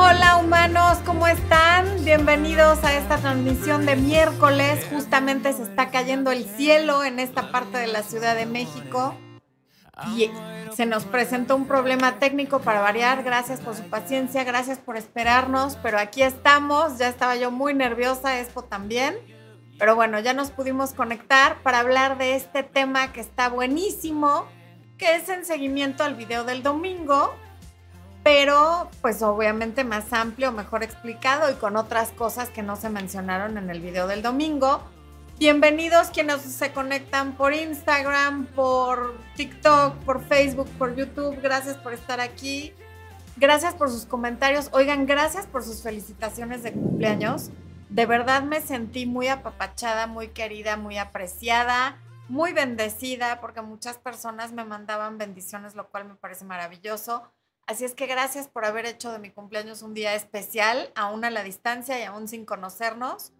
Hola humanos, ¿cómo están? Bienvenidos a esta transmisión de miércoles. Justamente se está cayendo el cielo en esta parte de la Ciudad de México. Y se nos presentó un problema técnico para variar. Gracias por su paciencia, gracias por esperarnos, pero aquí estamos. Ya estaba yo muy nerviosa, Expo también. Pero bueno, ya nos pudimos conectar para hablar de este tema que está buenísimo, que es en seguimiento al video del domingo, pero pues obviamente más amplio, mejor explicado y con otras cosas que no se mencionaron en el video del domingo. Bienvenidos quienes se conectan por Instagram, por TikTok, por Facebook, por YouTube. Gracias por estar aquí. Gracias por sus comentarios. Oigan, gracias por sus felicitaciones de cumpleaños. De verdad me sentí muy apapachada, muy querida, muy apreciada, muy bendecida, porque muchas personas me mandaban bendiciones, lo cual me parece maravilloso. Así es que gracias por haber hecho de mi cumpleaños un día especial, aún a la distancia y aún sin conocernos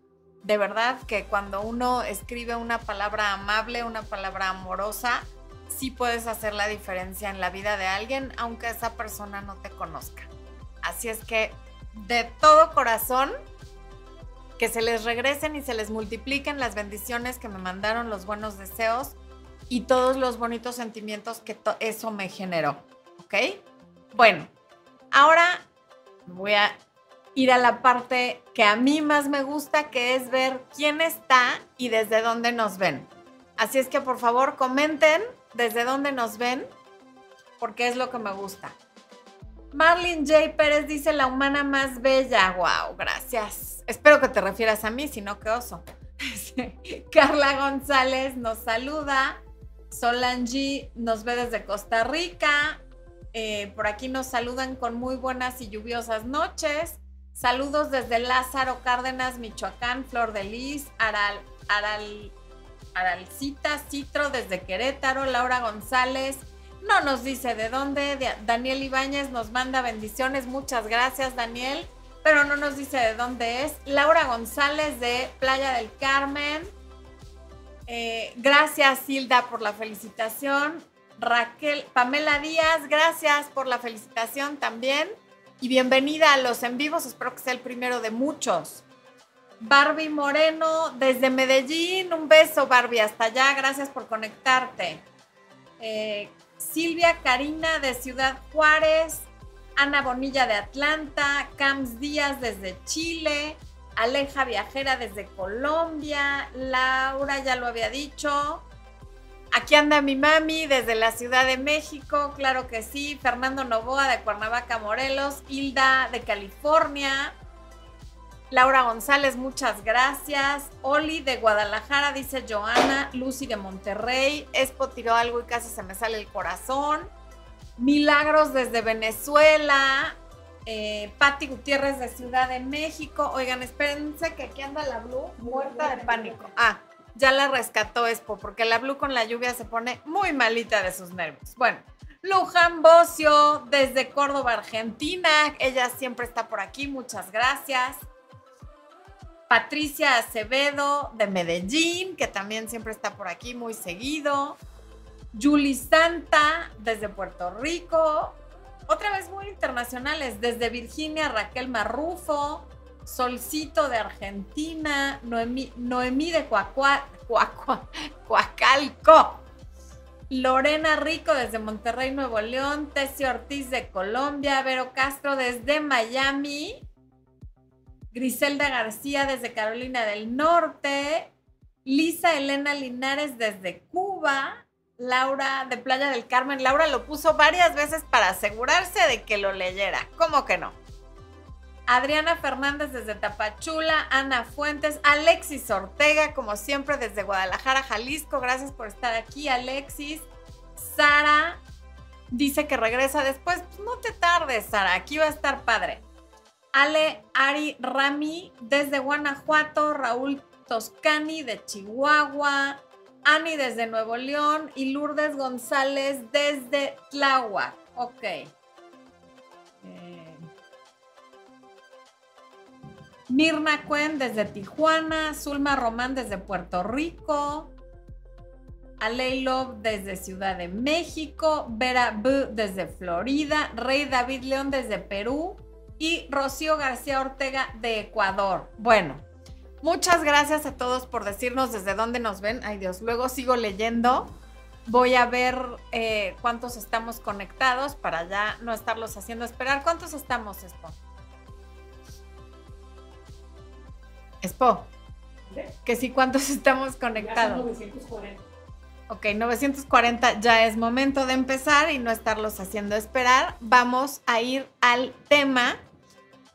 de verdad que cuando uno escribe una palabra amable, una palabra amorosa, sí puedes hacer la diferencia en la vida de alguien, aunque esa persona no te conozca. Así es que de todo corazón, que se les regresen y se les multipliquen las bendiciones que me mandaron, los buenos deseos y todos los bonitos sentimientos que eso me generó. ¿Ok? Bueno, ahora voy a ir a la parte que a mí más me gusta, que es ver quién está y desde dónde nos ven. Así es que por favor comenten desde dónde nos ven, porque es lo que me gusta. Marlene J. Pérez dice la humana más bella. Wow, gracias. Espero que te refieras a mí, si no, qué oso. Carla González nos saluda. Solange nos ve desde Costa Rica. Eh, por aquí nos saludan con muy buenas y lluviosas noches. Saludos desde Lázaro Cárdenas, Michoacán, Flor de Lis, Aral, Aral, Aralcita, Citro desde Querétaro, Laura González. No nos dice de dónde. Daniel Ibáñez nos manda bendiciones. Muchas gracias, Daniel. Pero no nos dice de dónde es. Laura González de Playa del Carmen. Eh, gracias, Hilda, por la felicitación. Raquel, Pamela Díaz, gracias por la felicitación también y bienvenida a los en vivos, espero que sea el primero de muchos. Barbie Moreno desde Medellín, un beso Barbie, hasta allá, gracias por conectarte. Eh, Silvia Karina de Ciudad Juárez, Ana Bonilla de Atlanta, Cams Díaz desde Chile, Aleja Viajera desde Colombia, Laura ya lo había dicho, Aquí anda mi mami desde la Ciudad de México, claro que sí. Fernando Novoa de Cuernavaca, Morelos. Hilda de California. Laura González, muchas gracias. Oli de Guadalajara, dice Joana. Lucy de Monterrey. Expo tiró algo y casi se me sale el corazón. Milagros desde Venezuela. Eh, Patti Gutiérrez de Ciudad de México. Oigan, espérense que aquí anda la Blue muerta de pánico. Ah, ya la rescató Expo, porque la Blue con la lluvia se pone muy malita de sus nervios. Bueno, Luján Bocio, desde Córdoba, Argentina. Ella siempre está por aquí, muchas gracias. Patricia Acevedo, de Medellín, que también siempre está por aquí muy seguido. Julie Santa, desde Puerto Rico. Otra vez muy internacionales, desde Virginia, Raquel Marrufo. Solcito de Argentina, Noemí, Noemí de Coacalco, Lorena Rico desde Monterrey, Nuevo León, Tessie Ortiz de Colombia, Vero Castro desde Miami, Griselda García desde Carolina del Norte, Lisa Elena Linares desde Cuba, Laura de Playa del Carmen. Laura lo puso varias veces para asegurarse de que lo leyera. ¿Cómo que no? Adriana Fernández desde Tapachula, Ana Fuentes, Alexis Ortega, como siempre desde Guadalajara, Jalisco. Gracias por estar aquí, Alexis. Sara dice que regresa después. Pues no te tardes, Sara, aquí va a estar padre. Ale Ari Rami desde Guanajuato, Raúl Toscani de Chihuahua, Ani desde Nuevo León y Lourdes González desde Tláhuac. Ok. Mirna Cuen desde Tijuana, Zulma Román desde Puerto Rico, Aley Love desde Ciudad de México, Vera B desde Florida, Rey David León desde Perú, y Rocío García Ortega de Ecuador. Bueno, muchas gracias a todos por decirnos desde dónde nos ven. Ay Dios, luego sigo leyendo. Voy a ver eh, cuántos estamos conectados para ya no estarlos haciendo esperar. ¿Cuántos estamos, Expo? Expo. Que sí, ¿cuántos estamos conectados? 940. Ok, 940 ya es momento de empezar y no estarlos haciendo esperar. Vamos a ir al tema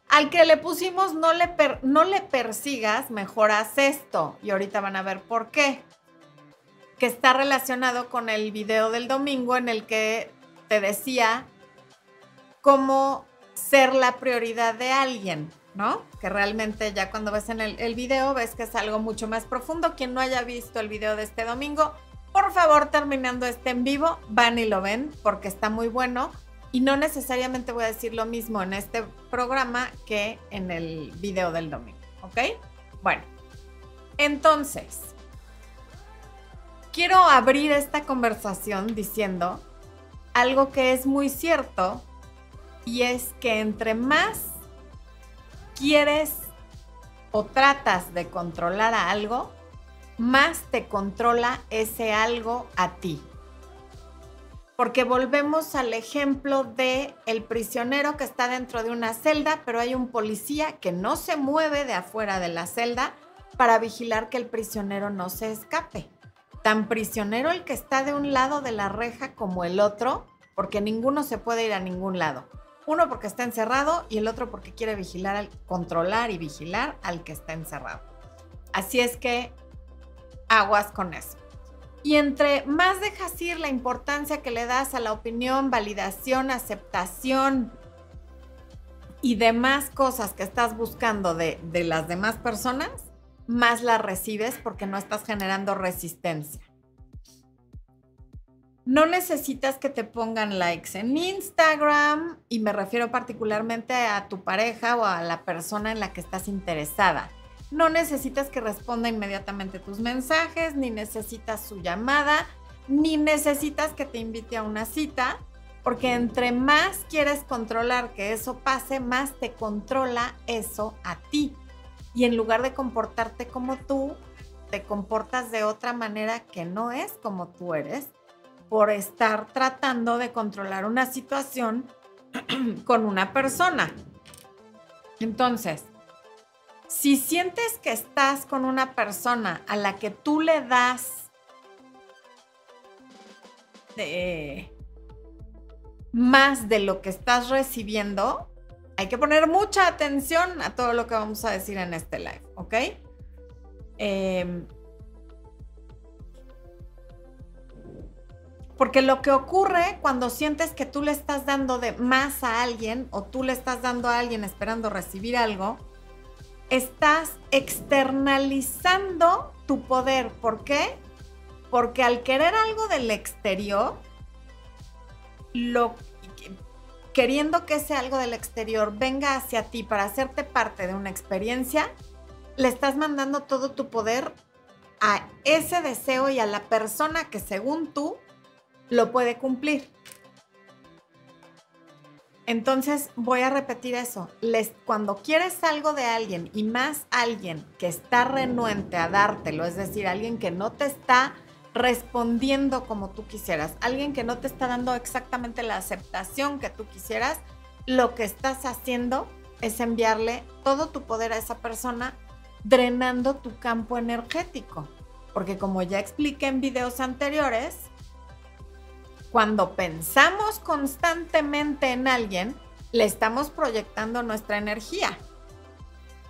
al que le pusimos no le, no le persigas, mejor haz esto. Y ahorita van a ver por qué. Que está relacionado con el video del domingo en el que te decía cómo ser la prioridad de alguien, ¿no? Que realmente ya cuando ves en el, el video ves que es algo mucho más profundo. Quien no haya visto el video de este domingo, por favor, terminando este en vivo, van y lo ven porque está muy bueno. Y no necesariamente voy a decir lo mismo en este programa que en el video del domingo, ¿ok? Bueno, entonces, quiero abrir esta conversación diciendo algo que es muy cierto y es que entre más quieres o tratas de controlar a algo, más te controla ese algo a ti. Porque volvemos al ejemplo de el prisionero que está dentro de una celda, pero hay un policía que no se mueve de afuera de la celda para vigilar que el prisionero no se escape. Tan prisionero el que está de un lado de la reja como el otro, porque ninguno se puede ir a ningún lado. Uno porque está encerrado y el otro porque quiere vigilar, controlar y vigilar al que está encerrado. Así es que aguas con eso. Y entre más dejas ir la importancia que le das a la opinión, validación, aceptación y demás cosas que estás buscando de, de las demás personas, más las recibes porque no estás generando resistencia. No necesitas que te pongan likes en Instagram y me refiero particularmente a tu pareja o a la persona en la que estás interesada no necesitas que responda inmediatamente tus mensajes, ni necesitas su llamada, ni necesitas que te invite a una cita, porque entre más quieres controlar que eso pase, más te controla eso a ti. Y en lugar de comportarte como tú, te comportas de otra manera que no es como tú eres, por estar tratando de controlar una situación con una persona. Entonces, si sientes que estás con una persona a la que tú le das más de lo que estás recibiendo, hay que poner mucha atención a todo lo que vamos a decir en este live, ¿ok? Em, porque lo que ocurre cuando sientes que tú le estás dando de más a alguien o tú le estás dando a alguien esperando recibir algo, estás externalizando tu poder. ¿Por qué? Porque al querer algo del exterior, lo, queriendo que ese algo del exterior venga hacia ti para hacerte parte de una experiencia, le estás mandando todo tu poder a ese deseo y a la persona que según tú lo puede cumplir. Entonces voy a repetir eso. Les, cuando quieres algo de alguien y más alguien que está renuente a dártelo, es decir, alguien que no te está respondiendo como tú quisieras, alguien que no te está dando exactamente la aceptación que tú quisieras, lo que estás haciendo es enviarle todo tu poder a esa persona, drenando tu campo energético. Porque como ya expliqué en videos anteriores, cuando pensamos constantemente en alguien, le estamos proyectando nuestra energía,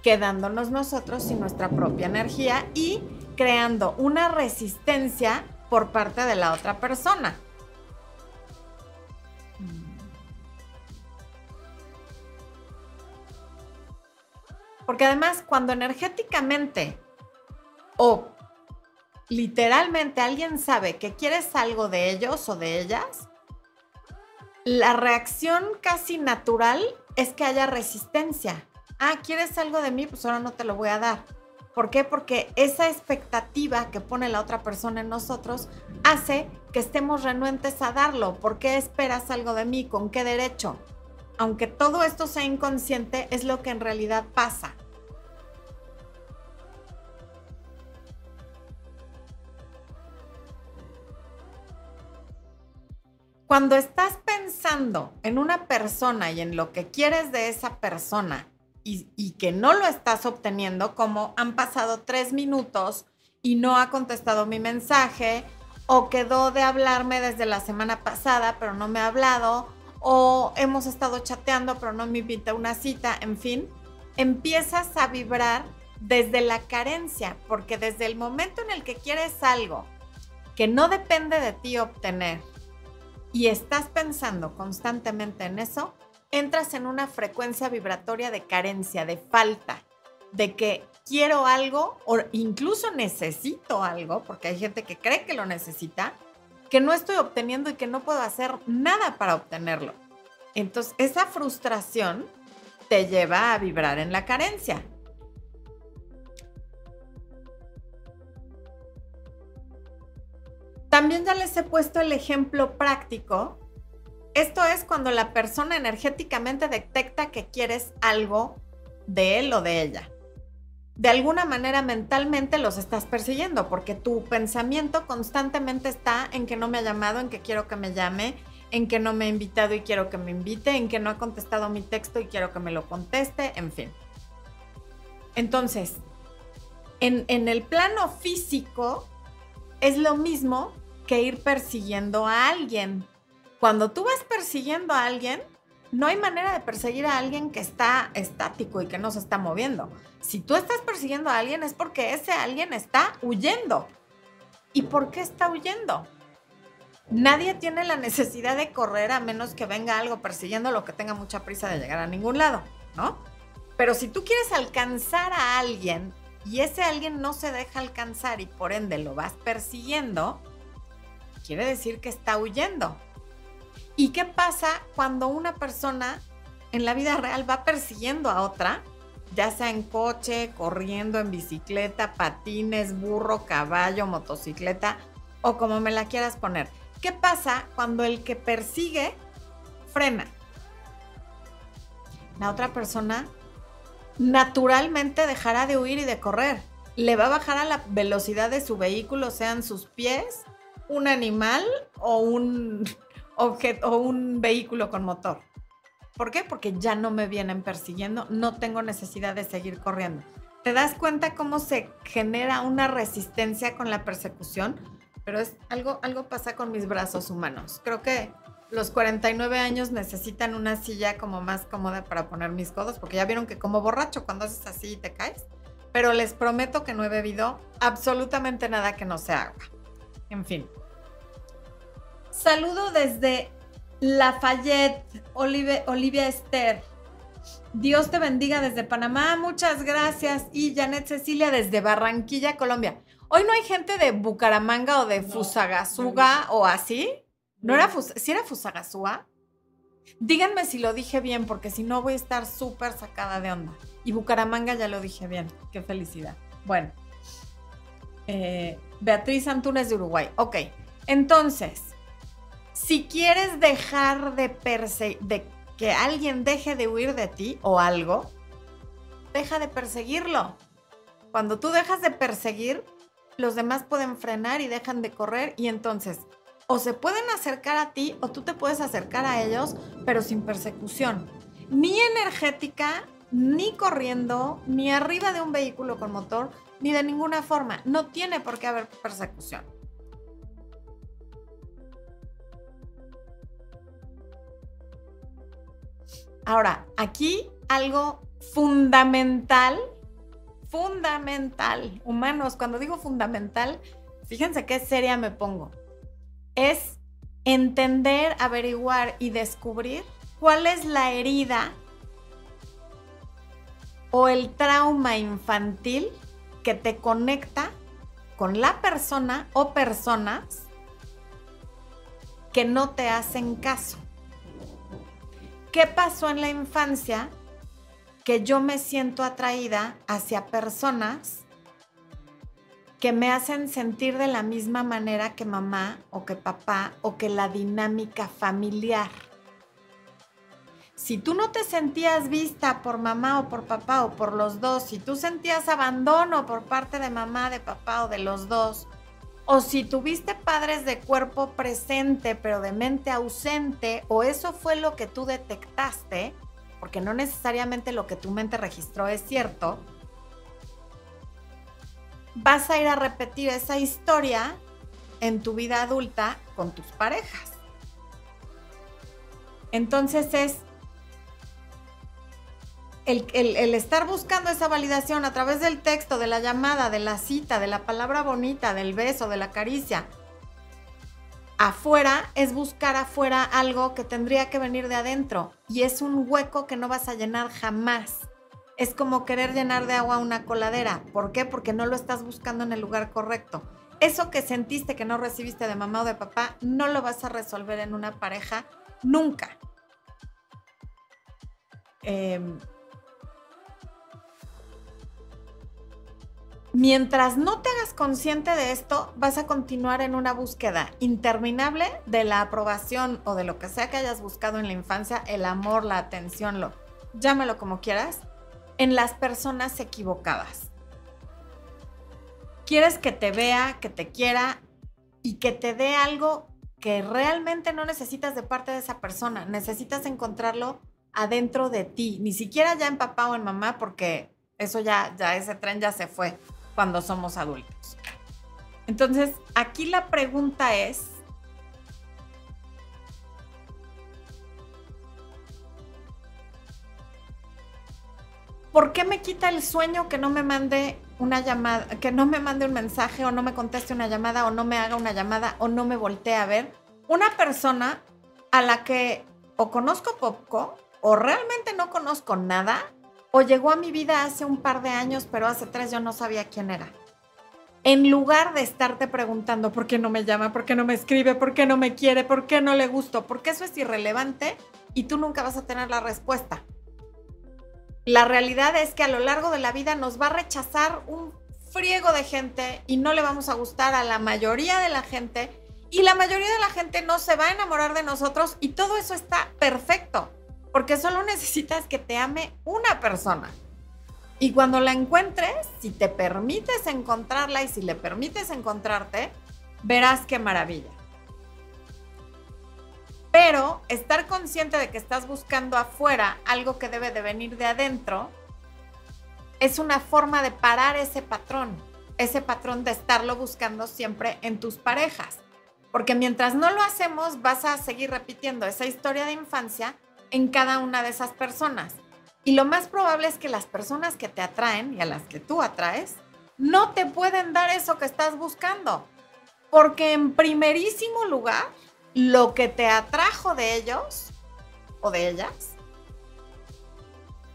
quedándonos nosotros sin nuestra propia energía y creando una resistencia por parte de la otra persona. Porque además, cuando energéticamente o literalmente alguien sabe que quieres algo de ellos o de ellas, la reacción casi natural es que haya resistencia. Ah, ¿quieres algo de mí? Pues ahora no te lo voy a dar. ¿Por qué? Porque esa expectativa que pone la otra persona en nosotros hace que estemos renuentes a darlo. ¿Por qué esperas algo de mí? ¿Con qué derecho? aunque todo esto sea inconsciente, es lo que en realidad pasa. Cuando estás pensando en una persona y en lo que quieres de esa persona y, que no lo estás obteniendo, como han pasado tres minutos y no ha contestado mi mensaje, o quedó de hablarme desde la semana pasada, pero no me ha hablado, o hemos estado chateando, pero no me invita una cita, en fin, empiezas a vibrar desde la carencia, porque desde el momento en el que quieres algo que no depende de ti obtener y estás pensando constantemente en eso, entras en una frecuencia vibratoria de carencia, de falta, de que quiero algo o incluso necesito algo, porque hay gente que cree que lo necesita, que no estoy obteniendo y que no puedo hacer nada para obtenerlo. Entonces, esa frustración te lleva a vibrar en la carencia. También ya les he puesto el ejemplo práctico esto es cuando la persona energéticamente detecta que quieres algo de él o de ella. De alguna manera mentalmente los estás persiguiendo porque tu pensamiento constantemente está en que no me ha llamado, en que quiero que me llame, en que no me ha invitado y quiero que me invite, en que no ha contestado mi texto y quiero que me lo conteste, en fin. Entonces, en, en el plano físico es lo mismo que ir persiguiendo a alguien cuando tú vas persiguiendo a alguien, no hay manera de perseguir a alguien que está estático y que no se está moviendo. Si tú estás persiguiendo a alguien es porque ese alguien está huyendo. ¿Y por qué está huyendo? Nadie tiene la necesidad de correr a menos que venga algo persiguiendo lo que tenga mucha prisa de llegar a ningún lado, ¿no? Pero si tú quieres alcanzar a alguien y ese alguien no se deja alcanzar y por ende lo vas persiguiendo, quiere decir que está huyendo. ¿Y qué pasa cuando una persona en la vida real va persiguiendo a otra, ya sea en coche, corriendo, en bicicleta, patines, burro, caballo, motocicleta o como me la quieras poner? ¿Qué pasa cuando el que persigue frena? La otra persona naturalmente dejará de huir y de correr. Le va a bajar a la velocidad de su vehículo, sean sus pies, un animal o un objeto o un vehículo con motor. ¿Por qué? Porque ya no me vienen persiguiendo, no tengo necesidad de seguir corriendo. ¿Te das cuenta cómo se genera una resistencia con la persecución? Pero es algo, algo pasa con mis brazos humanos. Creo que los 49 años necesitan una silla como más cómoda para poner mis codos, porque ya vieron que como borracho cuando haces así te caes. Pero les prometo que no he bebido absolutamente nada que no sea agua. En fin, Saludo desde Lafayette, Olivia, Olivia Esther. Dios te bendiga desde Panamá, muchas gracias. Y Janet Cecilia desde Barranquilla, Colombia. Hoy no hay gente de Bucaramanga o de Fusagasugá o así. ¿No era si era Fusagasugá? Díganme si lo dije bien, porque si no voy a estar súper sacada de onda. Y Bucaramanga ya lo dije bien. Qué felicidad. Bueno. Eh, Beatriz Antunes de Uruguay. Ok. Entonces, si quieres dejar de, de que alguien deje de huir de ti o algo, deja de perseguirlo. Cuando tú dejas de perseguir, los demás pueden frenar y dejan de correr y entonces o se pueden acercar a ti o tú te puedes acercar a ellos, pero sin persecución. Ni energética, ni corriendo, ni arriba de un vehículo con motor, ni de ninguna forma. No tiene por qué haber persecución. Ahora, aquí algo fundamental, fundamental, humanos, cuando digo fundamental, fíjense qué seria me pongo, es entender, averiguar y descubrir cuál es la herida o el trauma infantil que te conecta con la persona o personas que no te hacen caso. ¿Qué pasó en la infancia que yo me siento atraída hacia personas que me hacen sentir de la misma manera que mamá o que papá o que la dinámica familiar? Si tú no te sentías vista por mamá o por papá o por los dos, si tú sentías abandono por parte de mamá, de papá o de los dos, o si tuviste padres de cuerpo presente pero de mente ausente, o eso fue lo que tú detectaste, porque no necesariamente lo que tu mente registró es cierto, vas a ir a repetir esa historia en tu vida adulta con tus parejas. Entonces es el, estar buscando esa validación a través del texto, de la llamada, de la cita, de la palabra bonita, del beso, de la caricia, afuera es buscar afuera algo que tendría que venir de adentro y es un hueco que no vas a llenar jamás. Es como querer llenar de agua una coladera. ¿Por qué? Porque no lo estás buscando en el lugar correcto. Eso que sentiste que no recibiste de mamá o de papá, no lo vas a resolver en una pareja nunca. Em, mientras no te hagas consciente de esto, vas a continuar en una búsqueda interminable de la aprobación o de lo que sea que hayas buscado en la infancia, el amor, la atención, lo, llámalo como quieras, en las personas equivocadas. Quieres que te vea, que te quiera y que te dé algo que realmente no necesitas de parte de esa persona. Necesitas encontrarlo adentro de ti, ni siquiera ya en papá o en mamá, porque eso ya, ya ese tren ya se fue cuando somos adultos. Entonces, aquí la pregunta es, ¿por qué me quita el sueño que no me mande una llamada, que no me mande un mensaje o no me conteste una llamada o no me haga una llamada o no me voltee a ver? Una persona a la que o conozco poco o realmente no conozco nada o llegó a mi vida hace un par de años, pero hace tres yo no sabía quién era. En lugar de estarte preguntando por qué no me llama, por qué no me escribe, por qué no me quiere, por qué no le gusto, porque eso es irrelevante y tú nunca vas a tener la respuesta. La realidad es que a lo largo de la vida nos va a rechazar un friego de gente y no le vamos a gustar a la mayoría de la gente y la mayoría de la gente no se va a enamorar de nosotros y todo eso está perfecto porque solo necesitas que te ame una persona. Y cuando la encuentres, si te permites encontrarla y si le permites encontrarte, verás qué maravilla. Pero estar consciente de que estás buscando afuera algo que debe de venir de adentro es una forma de parar ese patrón, ese patrón de estarlo buscando siempre en tus parejas. Porque mientras no lo hacemos, vas a seguir repitiendo esa historia de infancia en cada una de esas personas. Y lo más probable es que las personas que te atraen y a las que tú atraes no te pueden dar eso que estás buscando. Porque en primerísimo lugar, lo que te atrajo de ellos o de ellas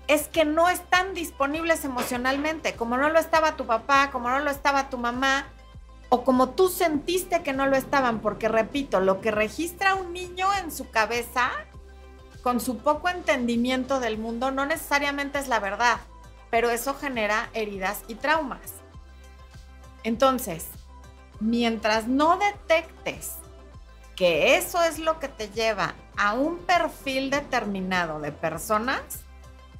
es que no están disponibles emocionalmente, como no lo estaba tu papá, como no lo estaba tu mamá, o como tú sentiste que no lo estaban, porque repito, lo que registra un niño en su cabeza con su poco entendimiento del mundo no necesariamente es la verdad, pero eso genera heridas y traumas. Entonces, mientras no detectes que eso es lo que te lleva a un perfil determinado de personas,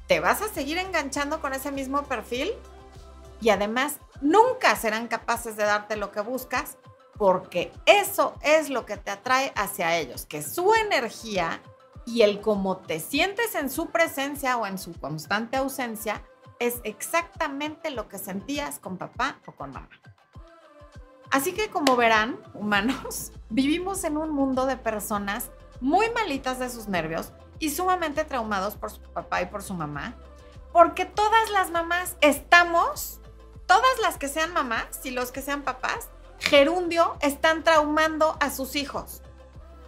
te vas a seguir enganchando con ese mismo perfil y además nunca serán capaces de darte lo que buscas porque eso es lo que te atrae hacia ellos, que su energía y el cómo te sientes en su presencia o en su constante ausencia es exactamente lo que sentías con papá o con mamá. Así que como verán, humanos, vivimos en un mundo de personas muy malitas de sus nervios y sumamente traumados por su papá y por su mamá, porque todas las mamás estamos, todas las que sean mamás y los que sean papás, gerundio, están traumando a sus hijos.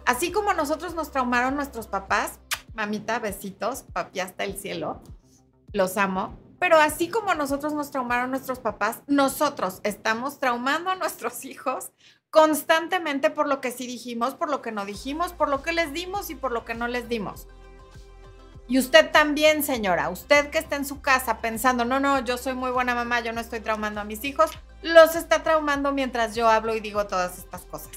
Así como nosotros nos traumaron nuestros papás, mamita, besitos, papi hasta el cielo, los amo. Pero así como nosotros nos traumaron nuestros papás, nosotros estamos traumando a nuestros hijos constantemente por lo que sí dijimos, por lo que no dijimos, por lo que les dimos y por lo que no les dimos. Y usted también, señora, usted que está en su casa pensando, no, no, yo soy muy buena mamá, yo no estoy traumando a mis hijos, los está traumando mientras yo hablo y digo todas estas cosas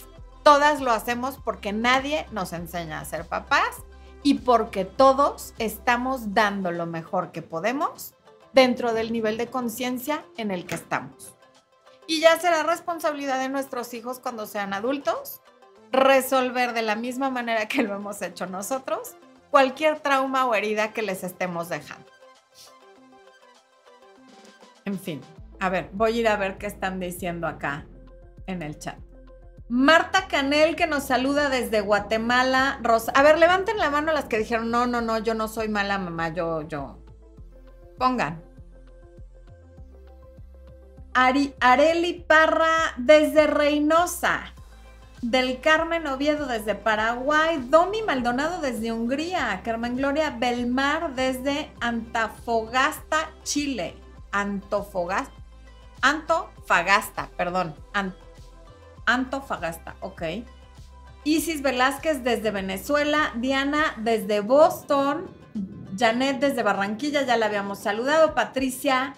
todas lo hacemos porque nadie nos enseña a ser papás y porque todos estamos dando lo mejor que podemos dentro del nivel de conciencia en el que estamos. Y ya será responsabilidad de nuestros hijos cuando sean adultos resolver de la misma manera que lo hemos hecho nosotros cualquier trauma o herida que les estemos dejando. En fin, a ver, voy a ir a ver qué están diciendo acá en el chat. Marta Canel que nos saluda desde Guatemala. Rosa, a ver, levanten la mano las que dijeron, no, no, no, yo no soy mala mamá, yo, yo. Pongan. Ari, Areli Parra desde Reynosa. Del Carmen Oviedo desde Paraguay. Domi Maldonado desde Hungría. Carmen Gloria Belmar desde Antofagasta, Chile. Antofagasta. Antofagasta, perdón. Antofagasta Antofagasta, ok. Isis Velázquez desde Venezuela, Diana desde Boston, Janet desde Barranquilla, ya la habíamos saludado, Patricia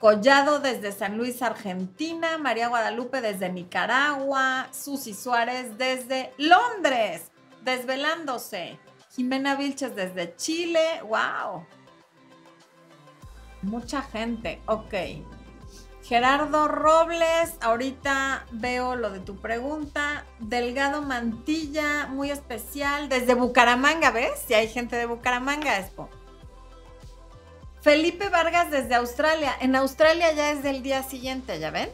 Collado desde San Luis, Argentina, María Guadalupe desde Nicaragua, Susi Suárez desde Londres, desvelándose, Jimena Vilches desde Chile, wow. Mucha gente, ok. Gerardo Robles, ahorita veo lo de tu pregunta. Delgado Mantilla, muy especial, desde Bucaramanga, ¿ves? Si hay gente de Bucaramanga, Expo. Felipe Vargas desde Australia. En Australia ya es del día siguiente, ¿ya ven?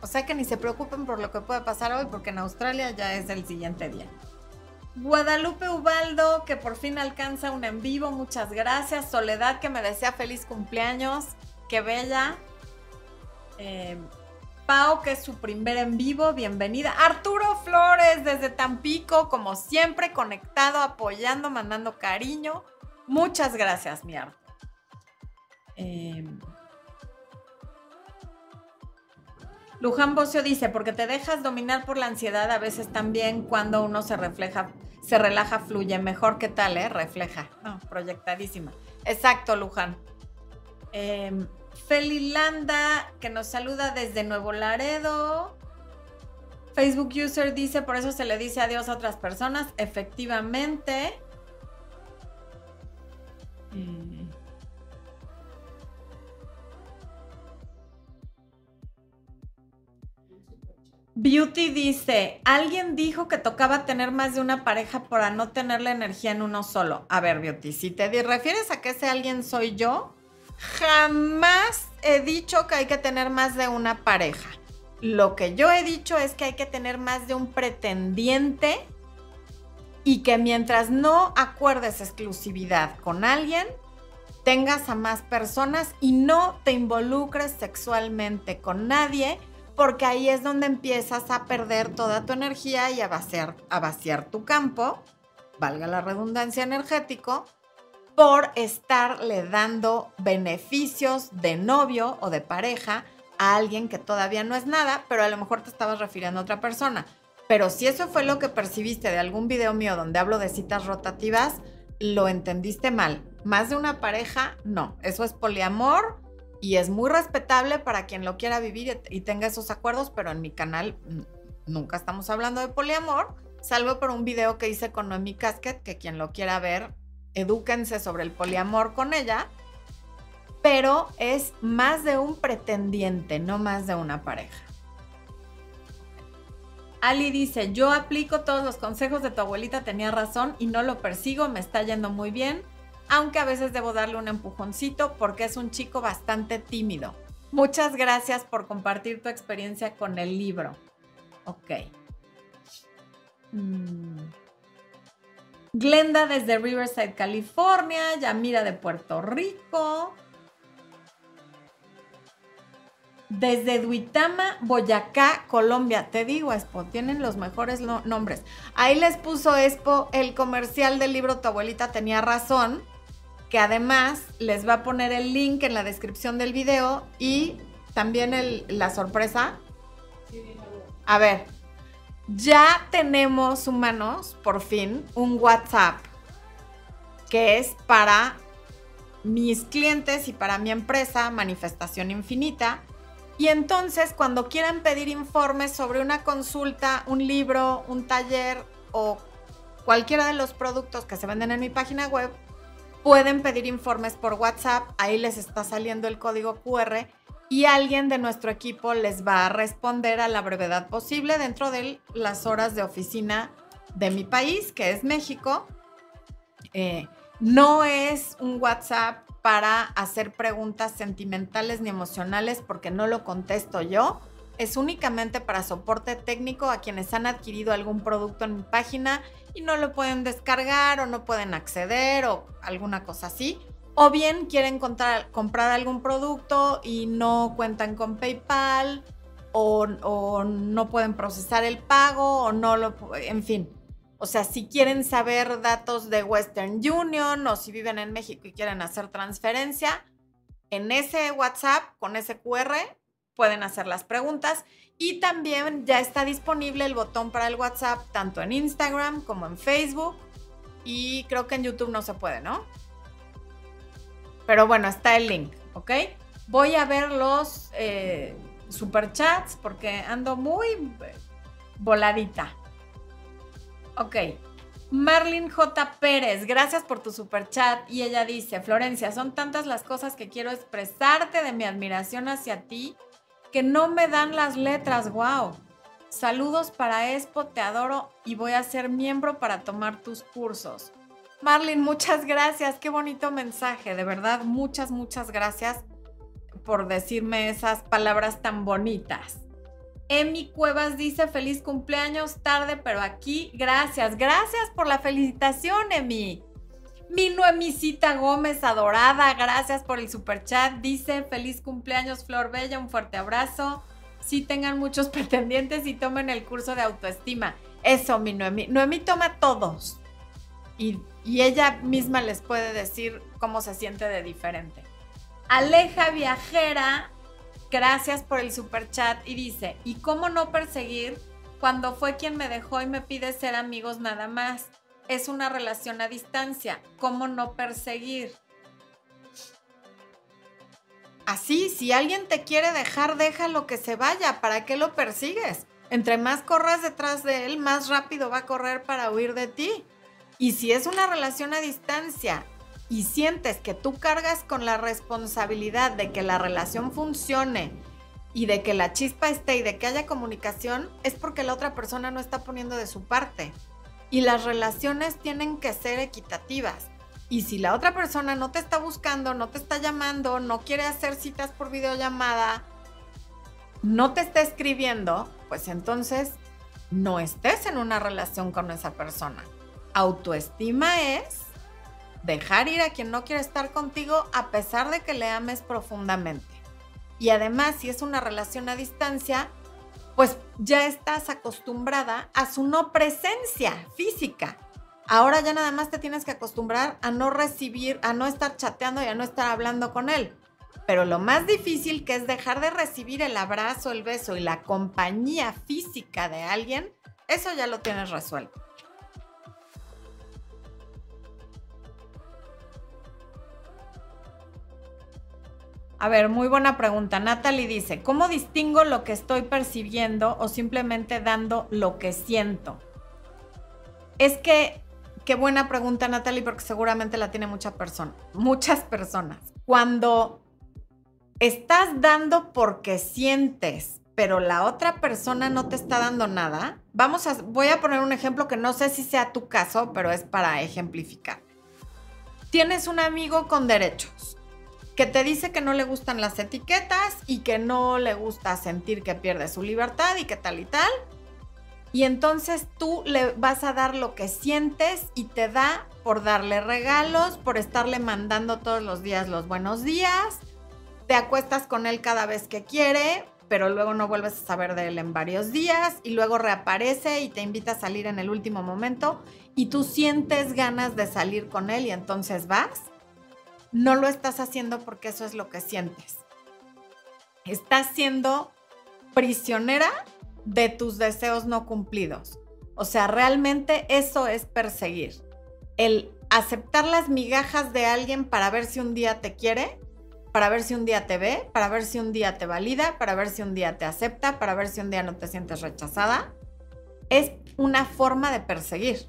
O sea que ni se preocupen por lo que pueda pasar hoy, porque en Australia ya es el siguiente día. Guadalupe Ubaldo, que por fin alcanza un en vivo, muchas gracias. Soledad, que me desea feliz cumpleaños. Qué bella. Eh, Pau, que es su primer en vivo, bienvenida. Arturo Flores desde Tampico, como siempre, conectado, apoyando, mandando cariño. Muchas gracias, mi Arturo. Eh, Luján Bocio dice, porque te dejas dominar por la ansiedad a veces también cuando uno se refleja, se relaja, fluye. Mejor que tal, ¿eh? Refleja. proyectadísima. Exacto, Luján. Eh, Felilanda, que nos saluda desde Nuevo Laredo. Facebook user dice, por eso se le dice adiós a otras personas. Efectivamente. Eh. Beauty dice, alguien dijo que tocaba tener más de una pareja para no tener la energía en uno solo. A ver, Beauty, si te refieres a que ese alguien soy yo, Jamás he dicho que hay que tener más de una pareja. Lo que yo he dicho es que hay que tener más de un pretendiente y que mientras no acuerdes exclusividad con alguien, tengas a más personas y no te involucres sexualmente con nadie, porque ahí es donde empiezas a perder toda tu energía y a vaciar, a vaciar tu campo, valga la redundancia energético, por estarle dando beneficios de novio o de pareja a alguien que todavía no es nada, pero a lo mejor te estabas refiriendo a otra persona. Pero si eso fue lo que percibiste de algún video mío donde hablo de citas rotativas, lo entendiste mal. Más de una pareja, no. Eso es poliamor y es muy respetable para quien lo quiera vivir y tenga esos acuerdos, pero en mi canal nunca estamos hablando de poliamor, salvo por un video que hice con Noemi Casket, que quien lo quiera ver edúquense sobre el poliamor con ella, pero es más de un pretendiente, no más de una pareja. Ali dice, yo aplico todos los consejos de tu abuelita, tenía razón y no lo persigo, me está yendo muy bien, aunque a veces debo darle un empujoncito porque es un chico bastante tímido. Muchas gracias por compartir tu experiencia con el libro. Ok. Mm. Glenda desde Riverside, California. Yamira de Puerto Rico. Desde Duitama, Boyacá, Colombia. Te digo, Expo, tienen los mejores nombres. Ahí les puso Expo el comercial del libro Tu abuelita tenía razón, que además les va a poner el link en la descripción del video y también la sorpresa. A ver, ya tenemos humanos, por fin, un WhatsApp que es para mis clientes y para mi empresa, Manifestación Infinita. Y entonces, cuando quieran pedir informes sobre una consulta, un libro, un taller o cualquiera de los productos que se venden en mi página web, pueden pedir informes por WhatsApp, ahí les está saliendo el código QR y alguien de nuestro equipo les va a responder a la brevedad posible dentro de las horas de oficina de mi país, que es México. Eh, no es un WhatsApp para hacer preguntas sentimentales ni emocionales porque no lo contesto yo. Es únicamente para soporte técnico a quienes han adquirido algún producto en mi página y no lo pueden descargar o no pueden acceder o alguna cosa así. O bien quieren comprar, algún producto y no cuentan con PayPal o, o no pueden procesar el pago o no lo... En fin, o sea, si quieren saber datos de Western Union o si viven en México y quieren hacer transferencia, en ese WhatsApp con ese QR pueden hacer las preguntas. Y también ya está disponible el botón para el WhatsApp tanto en Instagram como en Facebook. Y creo que en YouTube no se puede, ¿no? Pero bueno, está el link, ¿ok? Voy a ver los eh, superchats porque ando muy voladita. Ok. Marlene J. Pérez, gracias por tu super chat. Y ella dice, Florencia, son tantas las cosas que quiero expresarte de mi admiración hacia ti que no me dan las letras. Wow. Saludos para Expo, te adoro y voy a ser miembro para tomar tus cursos. Marlene, muchas gracias. Qué bonito mensaje. De verdad, muchas, muchas gracias por decirme esas palabras tan bonitas. Emi Cuevas dice feliz cumpleaños tarde, pero aquí, gracias, gracias por la felicitación, Emi. Mi Noemicita Gómez, adorada, gracias por el super chat. Dice feliz cumpleaños, Flor Bella, un fuerte abrazo. Sí tengan muchos pretendientes y tomen el curso de autoestima. Eso, mi Noemi. Noemi toma todos. Y, y ella misma les puede decir cómo se siente de diferente. Aleja Viajera Gracias por el super chat y dice, ¿y cómo no perseguir cuando fue quien me dejó y me pide ser amigos nada más? Es una relación a distancia. ¿Cómo no perseguir? Así, si alguien te quiere dejar, déjalo que se vaya. ¿Para qué lo persigues? Entre más corras detrás de él, más rápido va a correr para huir de ti. Y si es una relación a distancia y sientes que tú cargas con la responsabilidad de que la relación funcione y de que la chispa esté y de que haya comunicación, es porque la otra persona no está poniendo de su parte. Y las relaciones tienen que ser equitativas. Y si la otra persona no te está buscando, no te está llamando, no quiere hacer citas por videollamada, no te está escribiendo, pues entonces no estés en una relación con esa persona. Autoestima es dejar ir a quien no quiere estar contigo a pesar de que le ames profundamente. Y además, si es una relación a distancia, pues ya estás acostumbrada a su no presencia física. Ahora ya nada más te tienes que acostumbrar a no recibir, a no estar chateando y a no estar hablando con él. Pero lo más difícil que es dejar de recibir el abrazo, el beso y la compañía física de alguien, eso ya lo tienes resuelto. A ver, muy buena pregunta. Natalie dice, ¿cómo distingo lo que estoy percibiendo o simplemente dando lo que siento? Es que, qué buena pregunta Natalie, porque seguramente la tiene mucha persona, muchas personas. Cuando estás dando porque sientes, pero la otra persona no te está dando nada, vamos a, voy a poner un ejemplo que no sé si sea tu caso, pero es para ejemplificar. Tienes un amigo con derechos que te dice que no le gustan las etiquetas y que no le gusta sentir que pierde su libertad y que tal y tal. Y entonces tú le vas a dar lo que sientes y te da por darle regalos, por estarle mandando todos los días los buenos días. Te acuestas con él cada vez que quiere, pero luego no vuelves a saber de él en varios días y luego reaparece y te invita a salir en el último momento y tú sientes ganas de salir con él y entonces vas no lo estás haciendo porque eso es lo que sientes. Estás siendo prisionera de tus deseos no cumplidos. O sea, realmente eso es perseguir. El aceptar las migajas de alguien para ver si un día te quiere, para ver si un día te ve, para ver si un día te valida, para ver si un día te acepta, para ver si un día no te sientes rechazada, es una forma de perseguir.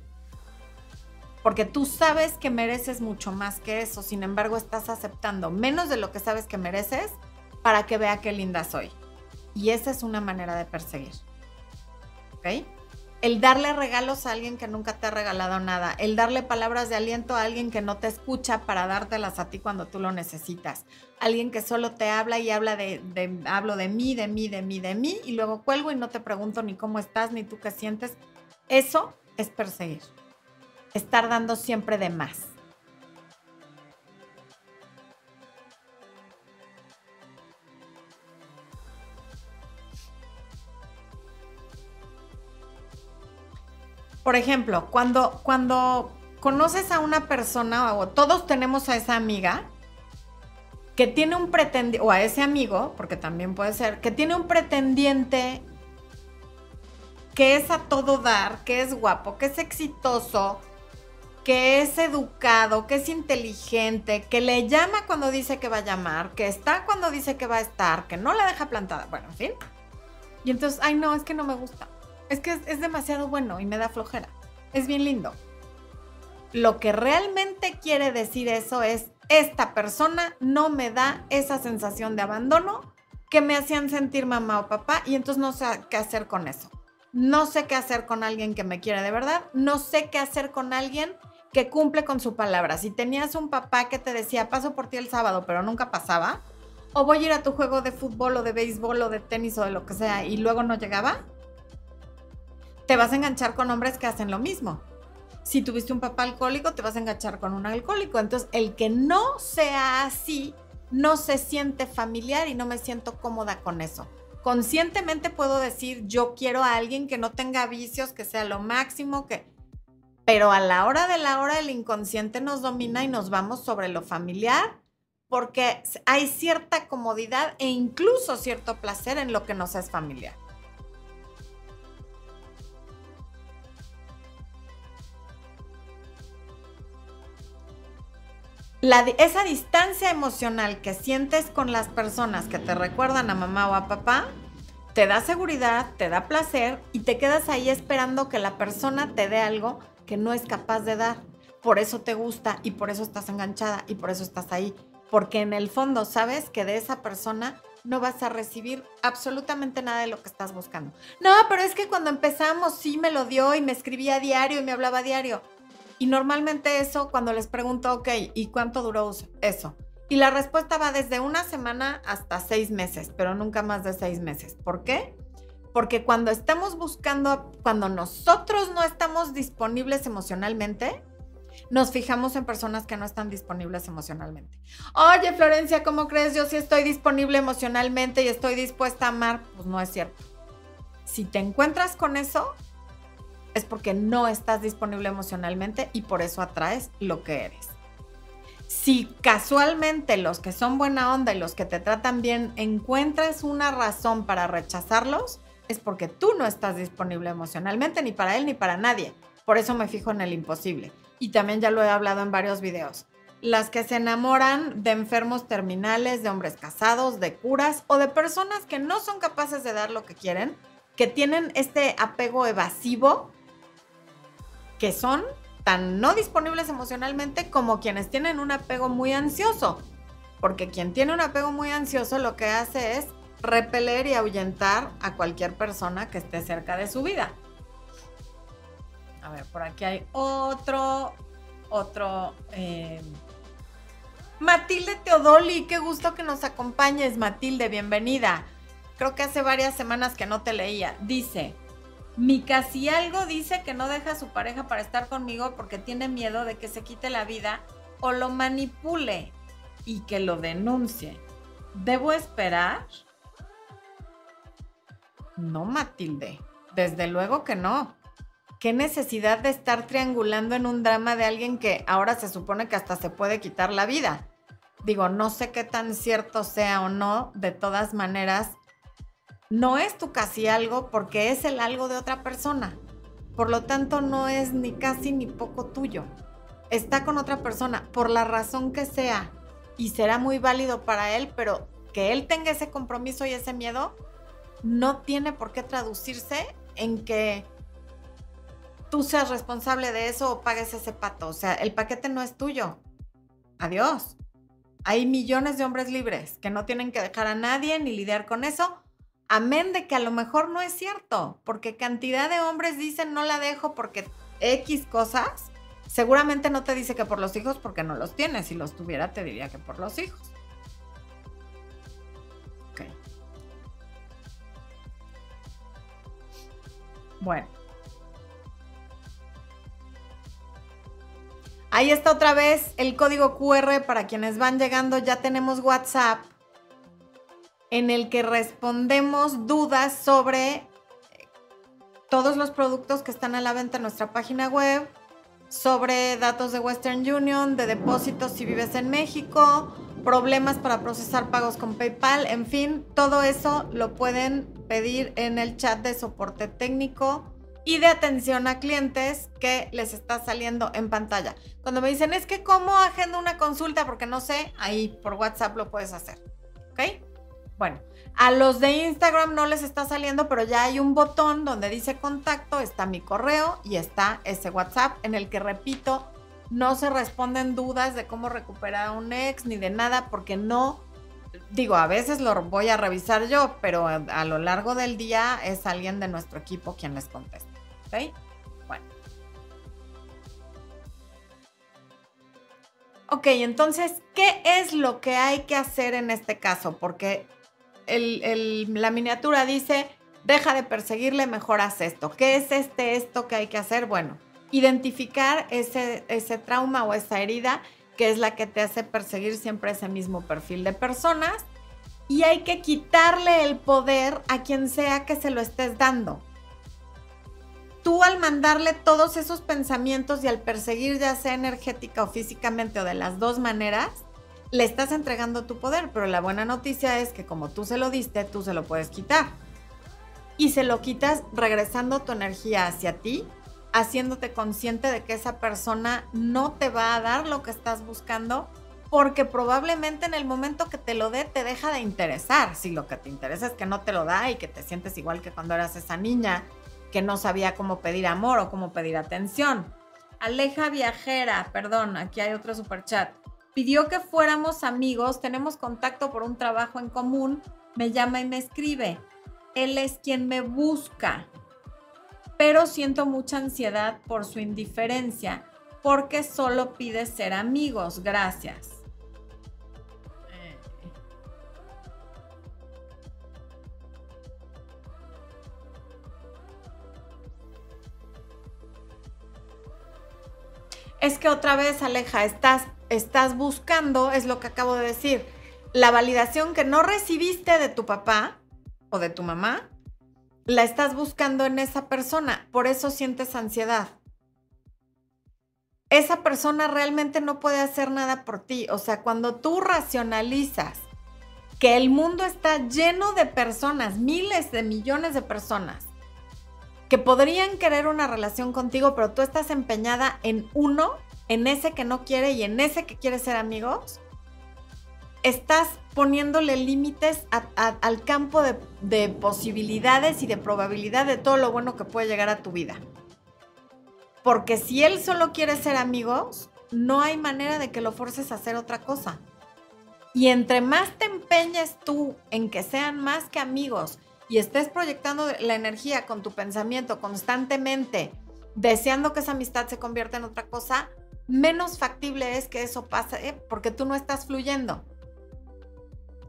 Porque tú sabes que mereces mucho más que eso, sin embargo estás aceptando menos de lo que sabes que mereces para que vea qué linda soy. Y esa es una manera de perseguir. ¿Ok? El darle regalos a alguien que nunca te ha regalado nada, el darle palabras de aliento a alguien que no te escucha para dártelas a ti cuando tú lo necesitas, alguien que solo te habla y habla de, hablo de mí, de mí, de mí, de mí, y luego cuelgo y no te pregunto ni cómo estás, ni tú qué sientes. Eso es perseguir estar dando siempre de más. Por ejemplo, cuando, cuando conoces a una persona o todos tenemos a esa amiga que tiene un pretendiente, o a ese amigo, porque también puede ser, que tiene un pretendiente que es a todo dar, que es guapo, que es exitoso, que es educado, que es inteligente, que le llama cuando dice que va a llamar, que está cuando dice que va a estar, que no la deja plantada, bueno, en fin. Y entonces, ay no, es que no me gusta. Es que es, demasiado bueno y me da flojera. Es bien lindo. Lo que realmente quiere decir eso es, esta persona no me da esa sensación de abandono que me hacían sentir mamá o papá y entonces no sé qué hacer con eso. No sé qué hacer con alguien que me quiere de verdad. No sé qué hacer con alguien que cumple con su palabra. Si tenías un papá que te decía, paso por ti el sábado, pero nunca pasaba, o voy a ir a tu juego de fútbol o de béisbol o de tenis o de lo que sea y luego no llegaba, te vas a enganchar con hombres que hacen lo mismo. Si tuviste un papá alcohólico, te vas a enganchar con un alcohólico. Entonces, el que no sea así, no se siente familiar y no me siento cómoda con eso. Conscientemente puedo decir, yo quiero a alguien que no tenga vicios, que sea lo máximo, que pero a la hora de la hora el inconsciente nos domina y nos vamos sobre lo familiar porque hay cierta comodidad e incluso cierto placer en lo que nos es familiar. esa distancia emocional que sientes con las personas que te recuerdan a mamá o a papá, te da seguridad, te da placer y te quedas ahí esperando que la persona te dé algo que no es capaz de dar. Por eso te gusta y por eso estás enganchada y por eso estás ahí. Porque en el fondo sabes que de esa persona no vas a recibir absolutamente nada de lo que estás buscando. No, pero es que cuando empezamos sí me lo dio y me escribía a diario y me hablaba a diario. Y normalmente eso, cuando les pregunto, ok, ¿y cuánto duró eso? Y la respuesta va desde una semana hasta seis meses, pero nunca más de seis meses. ¿Por qué? Porque cuando estamos buscando, cuando nosotros no estamos disponibles emocionalmente, nos fijamos en personas que no están disponibles emocionalmente. Oye, Florencia, ¿cómo crees? Yo sí estoy disponible emocionalmente y estoy dispuesta a amar. Pues no es cierto. Si te encuentras con eso, es porque no estás disponible emocionalmente y por eso atraes lo que eres. Si casualmente los que son buena onda y los que te tratan bien encuentras una razón para rechazarlos, es porque tú no estás disponible emocionalmente ni para él ni para nadie. Por eso me fijo en el imposible. Y también ya lo he hablado en varios videos. Las que se enamoran de enfermos terminales, de hombres casados, de curas o de personas que no son capaces de dar lo que quieren, que tienen este apego evasivo, que son tan no disponibles emocionalmente como quienes tienen un apego muy ansioso. Porque quien tiene un apego muy ansioso lo que hace es repeler y ahuyentar a cualquier persona que esté cerca de su vida. A ver, por aquí hay otro, otro. Eh, Matilde Teodoli, qué gusto que nos acompañes, Matilde, bienvenida. Creo que hace varias semanas que no te leía. Dice, mi casi algo dice que no deja a su pareja para estar conmigo porque tiene miedo de que se quite la vida o lo manipule y que lo denuncie. ¿Debo esperar? No, Matilde, desde luego que no. ¿Qué necesidad de estar triangulando en un drama de alguien que ahora se supone que hasta se puede quitar la vida? Digo, no sé qué tan cierto sea o no, de todas maneras, no es tu casi algo porque es el algo de otra persona. Por lo tanto, no es ni casi ni poco tuyo. Está con otra persona, por la razón que sea, y será muy válido para él, pero que él tenga ese compromiso y ese miedo, no tiene por qué traducirse en que tú seas responsable de eso o pagues ese pato. O sea, el paquete no es tuyo. Adiós. Hay millones de hombres libres que no tienen que dejar a nadie ni lidiar con eso, amén de que a lo mejor no es cierto, porque cantidad de hombres dicen no la dejo porque X cosas, seguramente no te dice que por los hijos porque no los tiene. Si los tuviera, te diría que por los hijos. Bueno. Ahí está otra vez el código QR para quienes van llegando. Ya tenemos WhatsApp en el que respondemos dudas sobre todos los productos que están a la venta en nuestra página web, sobre datos de Western Union, de depósitos si vives en México, problemas para procesar pagos con PayPal, en fin, todo eso lo pueden pedir en el chat de soporte técnico y de atención a clientes que les está saliendo en pantalla. Cuando me dicen, es que cómo agendo una consulta porque no sé, ahí por WhatsApp lo puedes hacer. ¿Ok? Bueno, a los de Instagram no les está saliendo, pero ya hay un botón donde dice contacto, está mi correo y está ese WhatsApp en el que, repito, no se responden dudas de cómo recuperar a un ex ni de nada porque no digo, a veces lo voy a revisar yo, pero a, lo largo del día es alguien de nuestro equipo quien les contesta. ¿Ok? Bueno. Ok, entonces, ¿qué es lo que hay que hacer en este caso? Porque la miniatura dice, deja de perseguirle, mejor haz esto. ¿Qué es este esto que hay que hacer? Bueno, identificar ese, ese trauma o esa herida que es la que te hace perseguir siempre ese mismo perfil de personas. Y hay que quitarle el poder a quien sea que se lo estés dando tú al mandarle todos esos pensamientos y al perseguir ya sea energética o físicamente o de las dos maneras, le estás entregando tu poder, pero la buena noticia es que como tú se lo diste, tú se lo puedes quitar. Y se lo quitas regresando tu energía hacia ti, haciéndote consciente de que esa persona no te va a dar lo que estás buscando, porque probablemente en el momento que te lo dé te deja de interesar. Si lo que te interesa es que no te lo da y que te sientes igual que cuando eras esa niña que no sabía cómo pedir amor o cómo pedir atención. Aleja Viajera, perdón, aquí hay otro super chat. Pidió que fuéramos amigos, tenemos contacto por un trabajo en común, me llama y me escribe. Él es quien me busca, pero siento mucha ansiedad por su indiferencia, porque solo pide ser amigos. Gracias. es que otra vez, Aleja, estás, estás buscando, es lo que acabo de decir, la validación que no recibiste de tu papá o de tu mamá, la estás buscando en esa persona, por eso sientes ansiedad. Esa persona realmente no puede hacer nada por ti. O sea, cuando tú racionalizas que el mundo está lleno de personas, miles de millones de personas, que podrían querer una relación contigo, pero tú estás empeñada en uno, en ese que no quiere y en ese que quiere ser amigos, estás poniéndole límites al campo de, de posibilidades y de probabilidad de todo lo bueno que puede llegar a tu vida. Porque si él solo quiere ser amigos, no hay manera de que lo forces a hacer otra cosa. Y entre más te empeñes tú en que sean más que amigos y estés proyectando la energía con tu pensamiento constantemente, deseando que esa amistad se convierta en otra cosa, menos factible es que eso pase porque tú no estás fluyendo.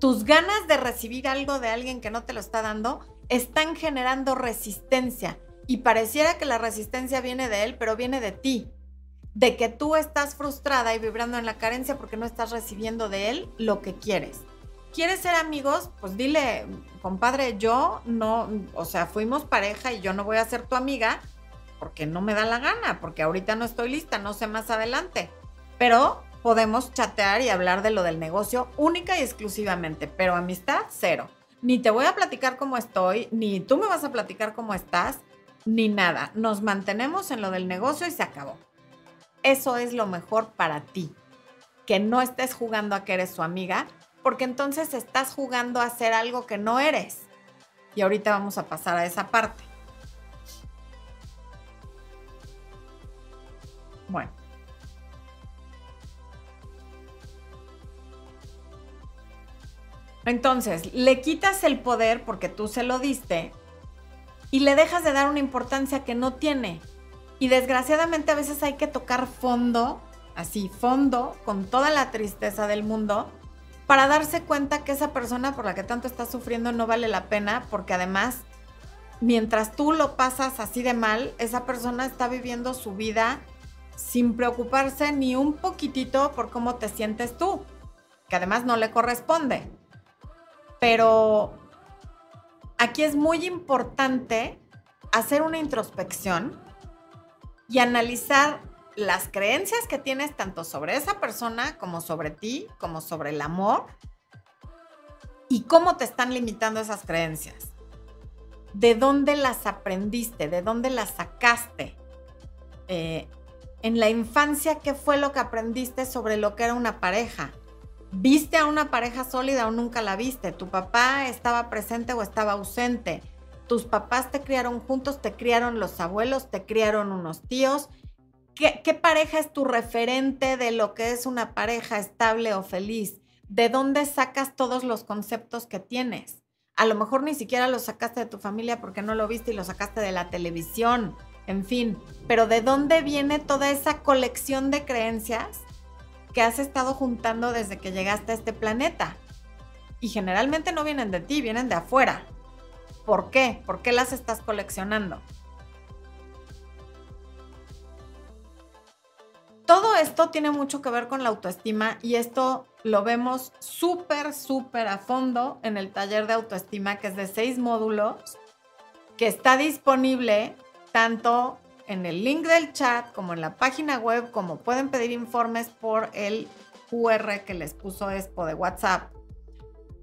Tus ganas de recibir algo de alguien que no te lo está dando están generando resistencia y pareciera que la resistencia viene de él, pero viene de ti. De que tú estás frustrada y vibrando en la carencia porque no estás recibiendo de él lo que quieres. ¿Quieres ser amigos? Pues dile, compadre, yo no, o sea, fuimos pareja y yo no voy a ser tu amiga porque no me da la gana, porque ahorita no estoy lista, no sé más adelante. Pero podemos chatear y hablar de lo del negocio única y exclusivamente, pero amistad cero. Ni te voy a platicar cómo estoy, ni tú me vas a platicar cómo estás, ni nada. Nos mantenemos en lo del negocio y se acabó. Eso es lo mejor para ti. Que no estés jugando a que eres su amiga, porque entonces estás jugando a hacer algo que no eres. Y ahorita vamos a pasar a esa parte. Bueno. Entonces, le quitas el poder porque tú se lo diste y le dejas de dar una importancia que no tiene. Y desgraciadamente a veces hay que tocar fondo, así, fondo, con toda la tristeza del mundo, para darse cuenta que esa persona por la que tanto estás sufriendo no vale la pena, porque además, mientras tú lo pasas así de mal, esa persona está viviendo su vida sin preocuparse ni un poquitito por cómo te sientes tú, que además no le corresponde. Pero aquí es muy importante hacer una introspección y analizar las creencias que tienes tanto sobre esa persona como sobre ti, como sobre el amor y cómo te están limitando esas creencias. ¿De dónde las aprendiste? ¿De dónde las sacaste? Eh, en la infancia, ¿qué fue lo que aprendiste sobre lo que era una pareja? ¿Viste a una pareja sólida o nunca la viste? ¿Tu papá estaba presente o estaba ausente? ¿Tus papás te criaron juntos? ¿Te criaron los abuelos? ¿Te criaron unos tíos? ¿Qué, ¿Qué, pareja es tu referente de lo que es una pareja estable o feliz? ¿De dónde sacas todos los conceptos que tienes? A lo mejor ni siquiera los sacaste de tu familia porque no lo viste y lo sacaste de la televisión, en fin, pero ¿de dónde viene toda esa colección de creencias que has estado juntando desde que llegaste a este planeta. Y generalmente no vienen de ti, vienen de afuera. ¿Por qué? ¿Por qué las estás coleccionando? Todo esto tiene mucho que ver con la autoestima y esto lo vemos súper, súper a fondo en el taller de autoestima que es de seis módulos, que está disponible tanto en el link del chat, como en la página web, como pueden pedir informes por el QR que les puso Expo de WhatsApp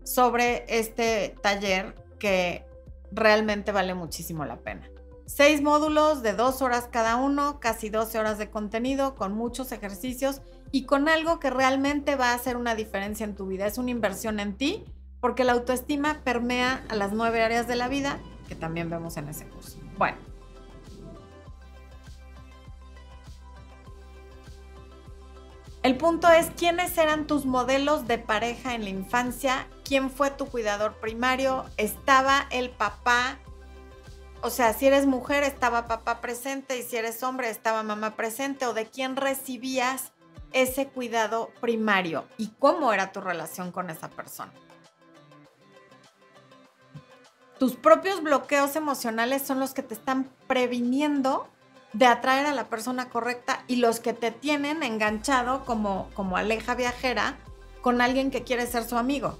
sobre este taller que realmente vale muchísimo la pena. Seis módulos de dos horas cada uno, casi 12 horas de contenido, con muchos ejercicios y con algo que realmente va a hacer una diferencia en tu vida. Es una inversión en ti porque la autoestima permea a las nueve áreas de la vida que también vemos en ese curso. Bueno, El punto es quiénes eran tus modelos de pareja en la infancia, quién fue tu cuidador primario, estaba el papá, o sea, si eres mujer estaba papá presente y si eres hombre estaba mamá presente o de quién recibías ese cuidado primario y cómo era tu relación con esa persona. Tus propios bloqueos emocionales son los que te están previniendo de atraer a la persona correcta y los que te tienen enganchado como, como aleja viajera con alguien que quiere ser su amigo.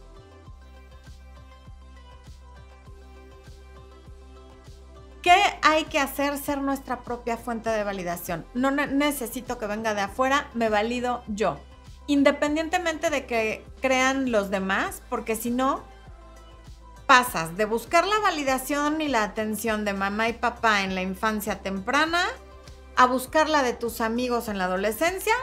¿Qué hay que hacer? Ser nuestra propia fuente de validación. No necesito que venga de afuera, me valido yo. Independientemente de que crean los demás, porque si no, pasas de buscar la validación y la atención de mamá y papá en la infancia temprana a buscar la de tus amigos en la adolescencia,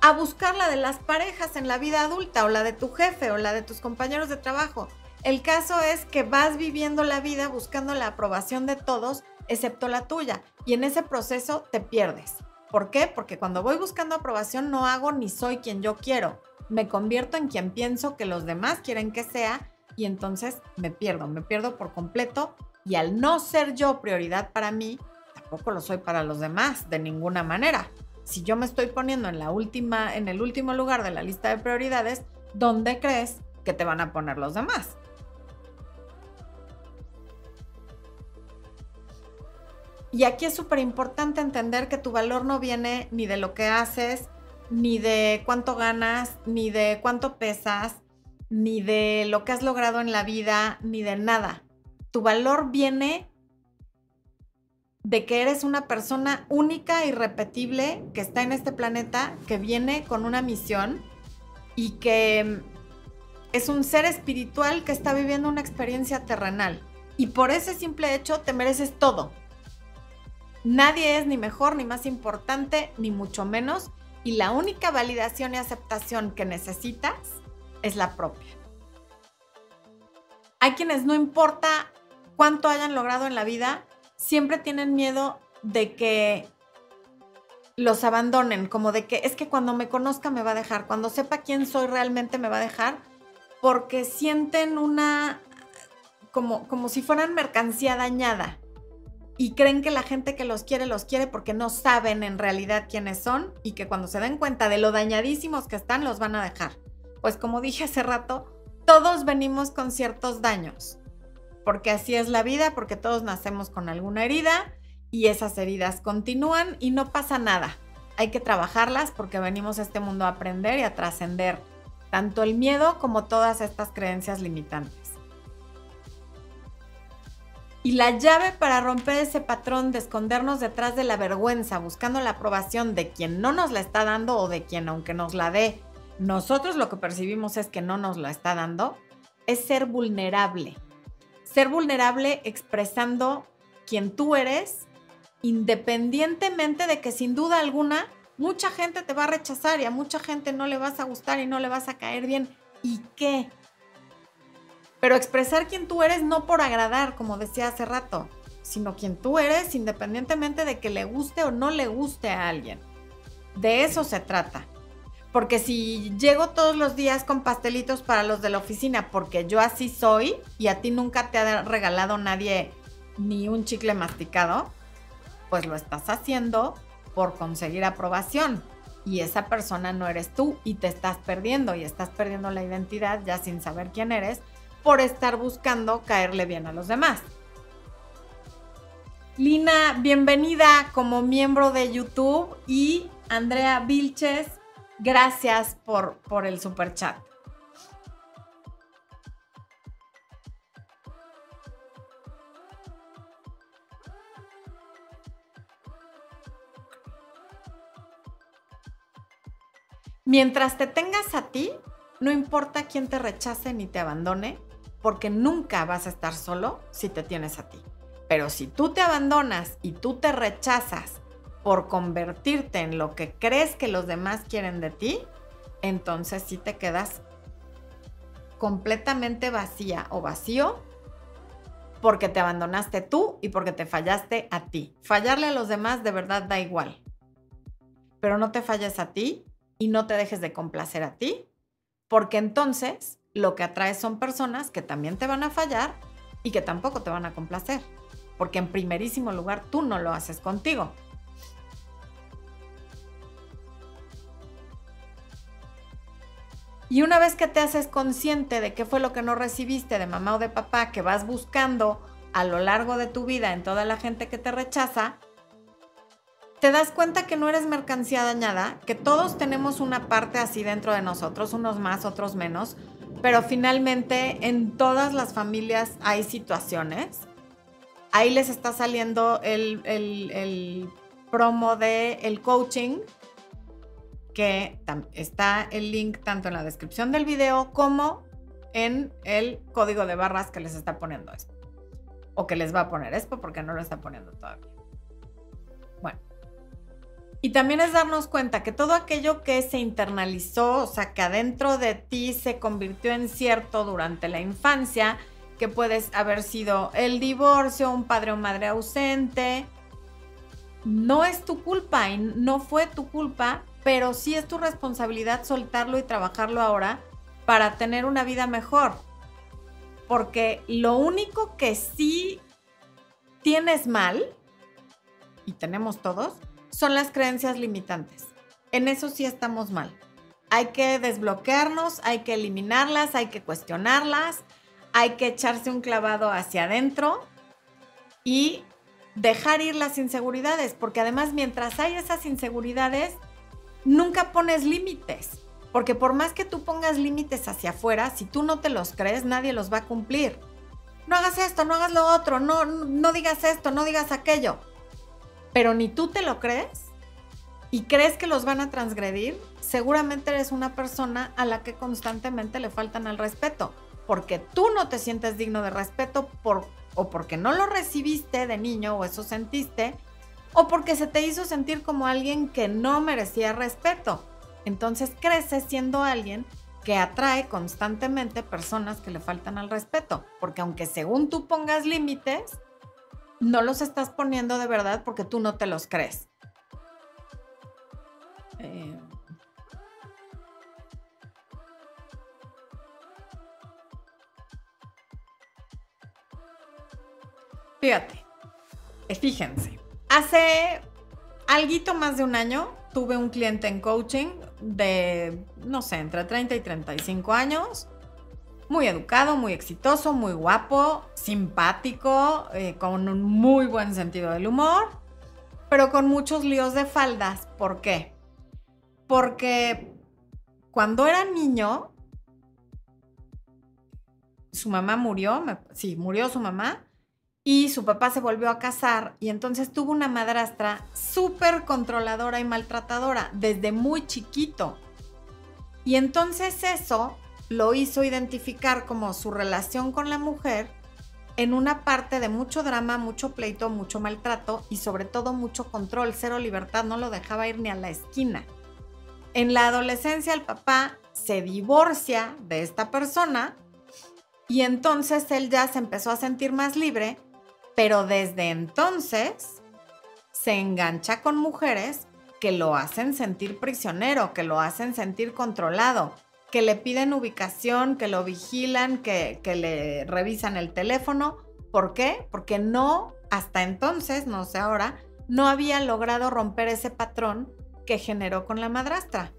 a buscar la de las parejas en la vida adulta o la de tu jefe o la de tus compañeros de trabajo. El caso es que vas viviendo la vida buscando la aprobación de todos excepto la tuya y en ese proceso te pierdes. ¿Por qué? Porque cuando voy buscando aprobación no hago ni soy quien yo quiero. Me convierto en quien pienso que los demás quieren que sea y entonces me pierdo, me pierdo por completo y al no ser yo prioridad para mí, tampoco lo soy para los demás de ninguna manera. Si yo me estoy poniendo en la última en el último lugar de la lista de prioridades, ¿dónde crees que te van a poner los demás? Y aquí es súper importante entender que tu valor no viene ni de lo que haces, ni de cuánto ganas, ni de cuánto pesas, ni de lo que has logrado en la vida, ni de nada. Tu valor viene de que eres una persona única, irrepetible, que está en este planeta, que viene con una misión y que es un ser espiritual que está viviendo una experiencia terrenal. Y por ese simple hecho te mereces todo. Nadie es ni mejor, ni más importante, ni mucho menos. Y la única validación y aceptación que necesitas es la propia. Hay quienes no importa cuánto hayan logrado en la vida, siempre tienen miedo de que los abandonen, como de que es que cuando me conozca me va a dejar, cuando sepa quién soy realmente me va a dejar, porque sienten una, como, como si fueran mercancía dañada y creen que la gente que los quiere los quiere porque no saben en realidad quiénes son y que cuando se den cuenta de lo dañadísimos que están los van a dejar. Pues como dije hace rato, todos venimos con ciertos daños, porque así es la vida, porque todos nacemos con alguna herida y esas heridas continúan y no pasa nada. Hay que trabajarlas porque venimos a este mundo a aprender y a trascender tanto el miedo como todas estas creencias limitantes. Y la llave para romper ese patrón de escondernos detrás de la vergüenza, buscando la aprobación de quien no nos la está dando o de quien aunque nos la dé, nosotros lo que percibimos es que no nos la está dando, es ser vulnerable. Ser vulnerable expresando quien tú eres independientemente de que sin duda alguna mucha gente te va a rechazar y a mucha gente no le vas a gustar y no le vas a caer bien. ¿Y qué? Pero expresar quién tú eres no por agradar, como decía hace rato, sino quien tú eres independientemente de que le guste o no le guste a alguien. De eso se trata. Porque si llego todos los días con pastelitos para los de la oficina, porque yo así soy y a ti nunca te ha regalado nadie ni un chicle masticado, pues lo estás haciendo por conseguir aprobación. Y esa persona no eres tú y te estás perdiendo y estás perdiendo la identidad ya sin saber quién eres por estar buscando caerle bien a los demás. Lina, bienvenida como miembro de YouTube y Andrea Vilches, gracias por, por el super chat. Mientras te tengas a ti, no importa quién te rechace ni te abandone, porque nunca vas a estar solo si te tienes a ti. Pero si tú te abandonas y tú te rechazas por convertirte en lo que crees que los demás quieren de ti, entonces sí te quedas completamente vacía o vacío porque te abandonaste tú y porque te fallaste a ti. Fallarle a los demás de verdad da igual. Pero no te falles a ti y no te dejes de complacer a ti, porque entonces lo que atraes son personas que también te van a fallar y que tampoco te van a complacer, porque en primerísimo lugar tú no lo haces contigo. Y una vez que te haces consciente de qué fue lo que no recibiste de mamá o de papá que vas buscando a lo largo de tu vida en toda la gente que te rechaza, te das cuenta que no eres mercancía dañada, que todos tenemos una parte así dentro de nosotros, unos más, otros menos, pero finalmente en todas las familias hay situaciones. Ahí les está saliendo el, promo de el coaching, que está el link tanto en la descripción del video como en el código de barras que les está poniendo esto. O que les va a poner esto porque no lo está poniendo todavía. Y también es darnos cuenta que todo aquello que se internalizó, o sea, que adentro de ti se convirtió en cierto durante la infancia, que puedes haber sido el divorcio, un padre o madre ausente, no es tu culpa y no fue tu culpa, pero sí es tu responsabilidad soltarlo y trabajarlo ahora para tener una vida mejor. Porque lo único que sí tienes mal, y tenemos todos, son las creencias limitantes. En eso sí estamos mal. Hay que desbloquearnos, hay que eliminarlas, hay que cuestionarlas, hay que echarse un clavado hacia adentro y dejar ir las inseguridades, porque además mientras hay esas inseguridades, nunca pones límites, porque por más que tú pongas límites hacia afuera, si tú no te los crees, nadie los va a cumplir. No hagas esto, no hagas lo otro, no, no digas esto, no digas aquello pero ni tú te lo crees y crees que los van a transgredir, seguramente eres una persona a la que constantemente le faltan al respeto, porque tú no te sientes digno de respeto por, o porque no lo recibiste de niño o eso sentiste, o porque se te hizo sentir como alguien que no merecía respeto. Entonces creces siendo alguien que atrae constantemente personas que le faltan al respeto, porque aunque según tú pongas límites, no los estás poniendo de verdad porque tú no te los crees. Eh, fíjate, eh, fíjense, hace algo más de un año tuve un cliente en coaching de, no sé, entre 30 y 35 años, muy educado, muy exitoso, muy guapo, simpático, eh, con un muy buen sentido del humor, pero con muchos líos de faldas. ¿Por qué? Porque cuando era niño, su mamá murió, sí, murió su mamá, y su papá se volvió a casar y entonces tuvo una madrastra súper controladora y maltratadora desde muy chiquito. Y entonces eso lo hizo identificar como su relación con la mujer en una parte de mucho drama, mucho pleito, mucho maltrato y sobre todo mucho control, cero libertad, no lo dejaba ir ni a la esquina. En la adolescencia el papá se divorcia de esta persona y entonces él ya se empezó a sentir más libre pero desde entonces se engancha con mujeres que lo hacen sentir prisionero, que lo hacen sentir controlado, que le piden ubicación, que lo vigilan, que, le revisan el teléfono. ¿Por qué? Porque no, hasta entonces, no sé ahora, no había logrado romper ese patrón que generó con la madrastra.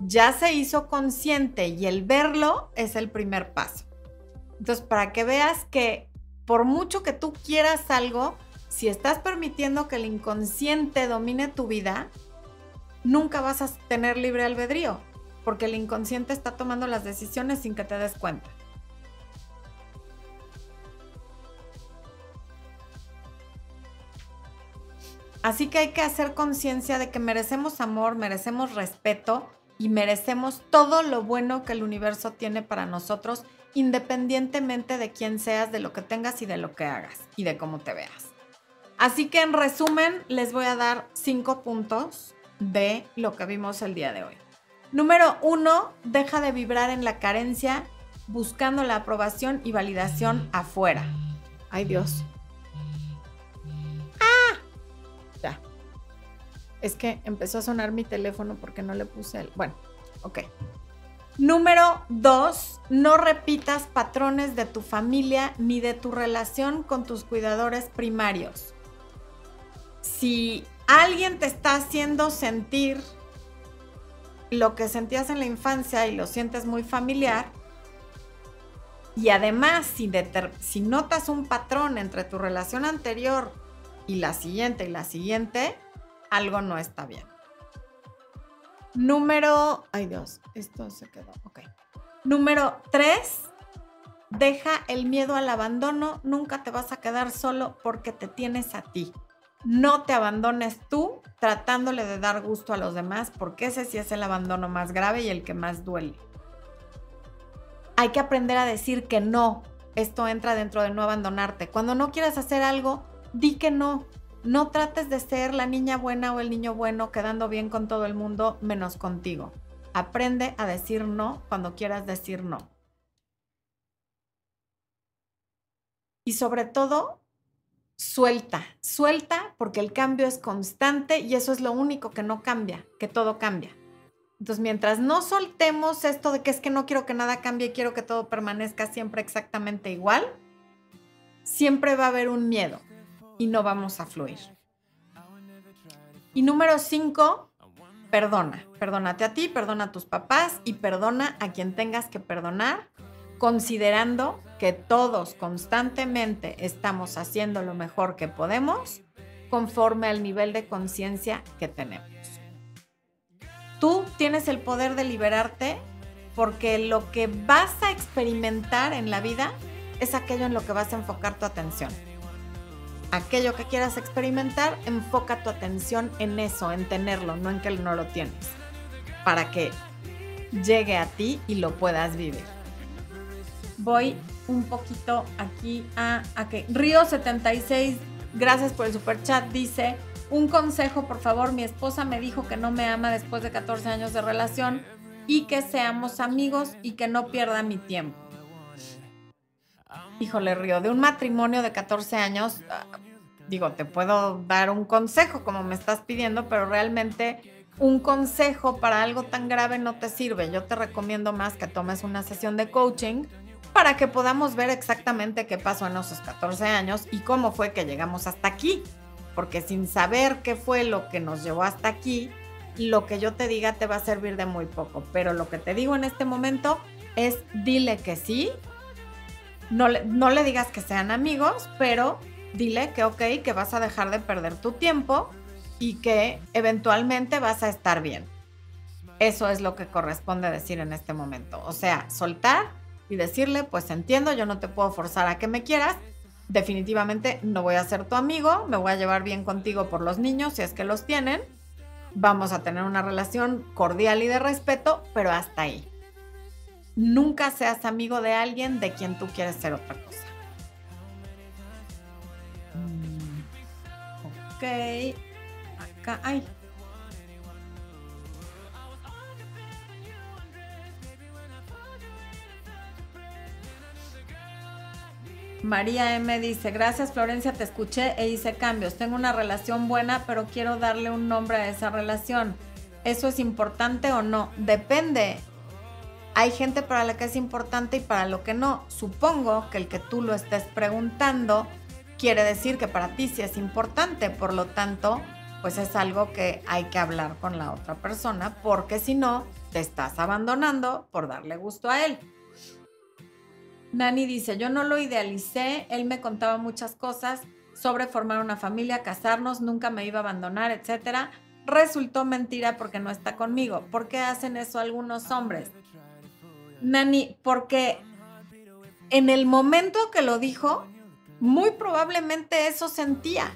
Ya se hizo consciente y el verlo es el primer paso. Entonces, para que veas que por mucho que tú quieras algo, si estás permitiendo que el inconsciente domine tu vida, nunca vas a tener libre albedrío, porque el inconsciente está tomando las decisiones sin que te des cuenta. Así que hay que hacer conciencia de que merecemos amor, merecemos respeto y merecemos todo lo bueno que el universo tiene para nosotros independientemente de quién seas, de lo que tengas y de lo que hagas y de cómo te veas. Así que en resumen, les voy a dar cinco puntos de lo que vimos el día de hoy. Número uno, deja de vibrar en la carencia buscando la aprobación y validación afuera. Ay Dios. ¡Ah! Ya. Es que empezó a sonar mi teléfono porque no le puse el... Bueno, ok. Número dos, no repitas patrones de tu familia ni de tu relación con tus cuidadores primarios. Si alguien te está haciendo sentir lo que sentías en la infancia y lo sientes muy familiar, y además si, notas un patrón entre tu relación anterior y la siguiente y la siguiente, algo no está bien. Número, ay Dios, esto se quedó, ok. Número tres, deja el miedo al abandono, nunca te vas a quedar solo porque te tienes a ti. No te abandones tú tratándole de dar gusto a los demás porque ese sí es el abandono más grave y el que más duele. Hay que aprender a decir que no. Esto entra dentro de no abandonarte. Cuando no quieras hacer algo, di que no. No trates de ser la niña buena o el niño bueno quedando bien con todo el mundo menos contigo. Aprende a decir no cuando quieras decir no. Y sobre todo, suelta, suelta porque el cambio es constante y eso es lo único que no cambia, que todo cambia. Entonces, mientras no soltemos esto de que es que no quiero que nada cambie, quiero que todo permanezca siempre exactamente igual, siempre va a haber un miedo y no vamos a fluir. Y número cinco, perdona. Perdónate a ti, perdona a tus papás y perdona a quien tengas que perdonar, considerando que todos constantemente estamos haciendo lo mejor que podemos conforme al nivel de conciencia que tenemos. Tú tienes el poder de liberarte porque lo que vas a experimentar en la vida es aquello en lo que vas a enfocar tu atención aquello que quieras experimentar, enfoca tu atención en eso, en tenerlo, no en que no lo tienes, para que llegue a ti y lo puedas vivir. Voy un poquito aquí a, que Río76, gracias por el super chat, dice, un consejo por favor, mi esposa me dijo que no me ama después de 14 años de relación y que seamos amigos y que no pierda mi tiempo híjole, Río, de un matrimonio de 14 años, ah, digo, te puedo dar un consejo como me estás pidiendo, pero realmente un consejo para algo tan grave no te sirve. Yo te recomiendo más que tomes una sesión de coaching para que podamos ver exactamente qué pasó en esos 14 años y cómo fue que llegamos hasta aquí. Porque sin saber qué fue lo que nos llevó hasta aquí, lo que yo te diga te va a servir de muy poco. Pero lo que te digo en este momento es dile que sí. No le, digas que sean amigos, pero dile que ok, que vas a dejar de perder tu tiempo y que eventualmente vas a estar bien. Eso es lo que corresponde decir en este momento. O sea, soltar y decirle, pues entiendo, yo no te puedo forzar a que me quieras. Definitivamente no voy a ser tu amigo, me voy a llevar bien contigo por los niños si es que los tienen. Vamos a tener una relación cordial y de respeto, pero hasta ahí. Nunca seas amigo de alguien de quien tú quieres ser otra cosa. Mm, ok. Acá, ay, María M dice, gracias Florencia, te escuché e hice cambios. Tengo una relación buena, pero quiero darle un nombre a esa relación. ¿Eso es importante o no? Depende. Hay gente para la que es importante y para lo que no. Supongo que el que tú lo estés preguntando quiere decir que para ti sí es importante. Por lo tanto, pues es algo que hay que hablar con la otra persona, porque si no, te estás abandonando por darle gusto a él. Nani dice, yo no lo idealicé, él me contaba muchas cosas sobre formar una familia, casarnos, nunca me iba a abandonar, etc. Resultó mentira porque no está conmigo. ¿Por qué hacen eso algunos hombres? Nani, porque en el momento que lo dijo, muy probablemente eso sentía.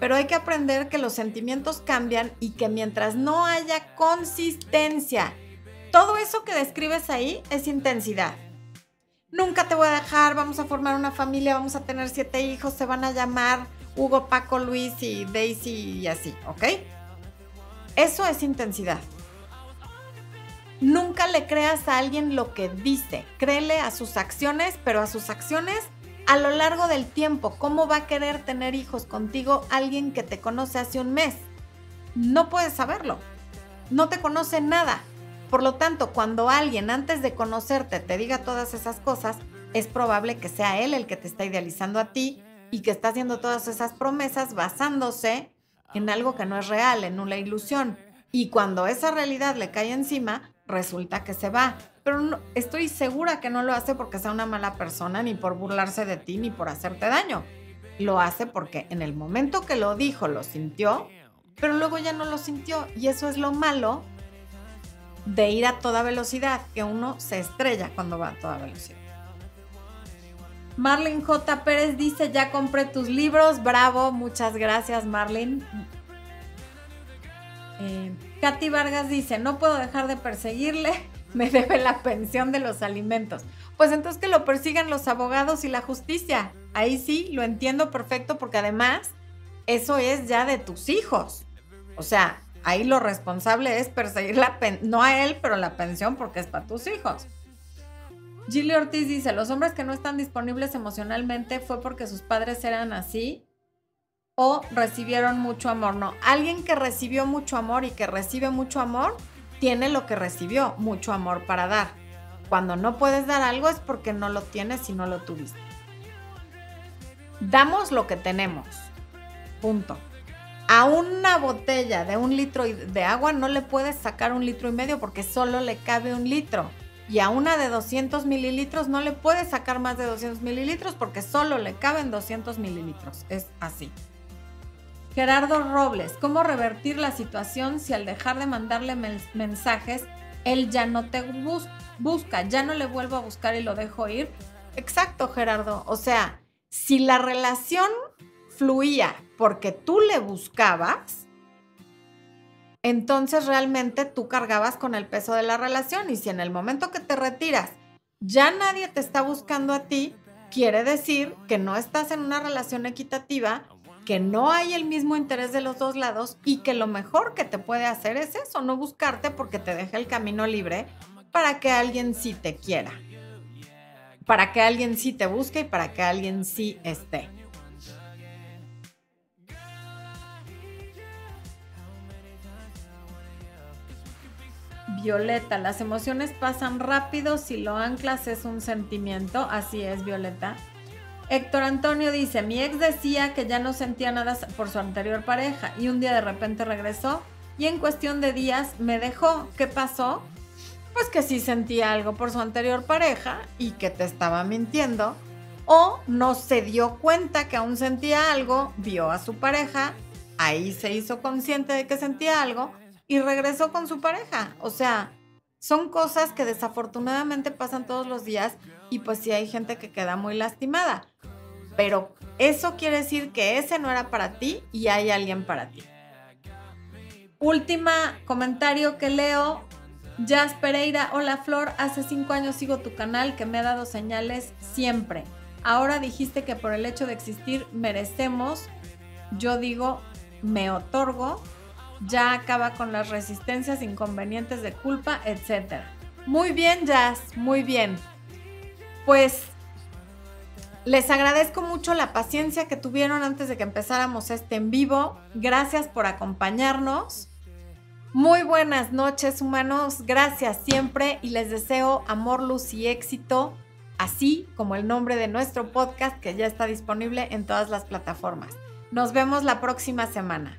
Pero hay que aprender que los sentimientos cambian y que mientras no haya consistencia, todo eso que describes ahí es intensidad nunca te voy a dejar, vamos a formar una familia, vamos a tener siete hijos, se van a llamar Hugo, Paco, Luis y Daisy y así, ¿ok? Eso es intensidad. Nunca le creas a alguien lo que dice, créele a sus acciones, pero a sus acciones a lo largo del tiempo. ¿Cómo va a querer tener hijos contigo alguien que te conoce hace un mes? No puedes saberlo. No te conoce nada. Por lo tanto, cuando alguien antes de conocerte te diga todas esas cosas, es probable que sea él el que te está idealizando a ti y que está haciendo todas esas promesas basándose en algo que no es real, en una ilusión. Y cuando esa realidad le cae encima, resulta que se va. Pero estoy segura que no lo hace porque sea una mala persona, ni por burlarse de ti, ni por hacerte daño. Lo hace porque en el momento que lo dijo, lo sintió, pero luego ya no lo sintió. Y eso es lo malo de ir a toda velocidad, que uno se estrella cuando va a toda velocidad. Marlene J. Pérez dice, ya compré tus libros, bravo, muchas gracias Marlene. Eh, Katy Vargas dice, no puedo dejar de perseguirle, me debe la pensión de los alimentos. Pues entonces que lo persigan los abogados y la justicia. Ahí sí, lo entiendo perfecto porque además eso es ya de tus hijos. O sea, Ahí lo responsable es perseguir la pensión, no a él, pero la pensión porque es para tus hijos. Gilly Ortiz dice, los hombres que no están disponibles emocionalmente fue porque sus padres eran así o recibieron mucho amor. No, alguien que recibió mucho amor y que recibe mucho amor, tiene lo que recibió, mucho amor para dar. Cuando no puedes dar algo es porque no lo tienes y no lo tuviste. Damos lo que tenemos. Punto a una botella de un litro de agua no le puedes sacar un litro y medio porque solo le cabe un litro. Y a una de 200 mililitros no le puedes sacar más de 200 mililitros porque solo le caben 200 mililitros. Es así. Gerardo Robles, ¿cómo revertir la situación si al dejar de mandarle mensajes, él ya no te busca, ya no le vuelvo a buscar y lo dejo ir? Exacto, Gerardo. O sea, si la relación fluía porque tú le buscabas, entonces realmente tú cargabas con el peso de la relación y si en el momento que te retiras ya nadie te está buscando a ti, quiere decir que no estás en una relación equitativa, que no hay el mismo interés de los dos lados y que lo mejor que te puede hacer es eso, no buscarte porque te deja el camino libre para que alguien sí te quiera, para que alguien sí te busque y para que alguien sí esté. Violeta, las emociones pasan rápido si lo anclas es un sentimiento. Así es, Violeta. Héctor Antonio dice, mi ex decía que ya no sentía nada por su anterior pareja y un día de repente regresó y en cuestión de días me dejó. ¿Qué pasó? Pues que sí sentía algo por su anterior pareja y que te estaba mintiendo. O no se dio cuenta que aún sentía algo, vio a su pareja, ahí se hizo consciente de que sentía algo y regresó con su pareja. O sea, son cosas que desafortunadamente pasan todos los días y pues sí hay gente que queda muy lastimada. Pero eso quiere decir que ese no era para ti y hay alguien para ti. Última comentario que leo. Jazz Pereira, hola Flor, hace cinco años sigo tu canal que me ha dado señales siempre. Ahora dijiste que por el hecho de existir merecemos, yo digo, me otorgo, ya acaba con las resistencias, inconvenientes de culpa, etc. Muy bien, Jazz, muy bien. Pues les agradezco mucho la paciencia que tuvieron antes de que empezáramos este en vivo. Gracias por acompañarnos. Muy buenas noches, humanos. Gracias siempre y les deseo amor, luz y éxito, así como el nombre de nuestro podcast que ya está disponible en todas las plataformas. Nos vemos la próxima semana.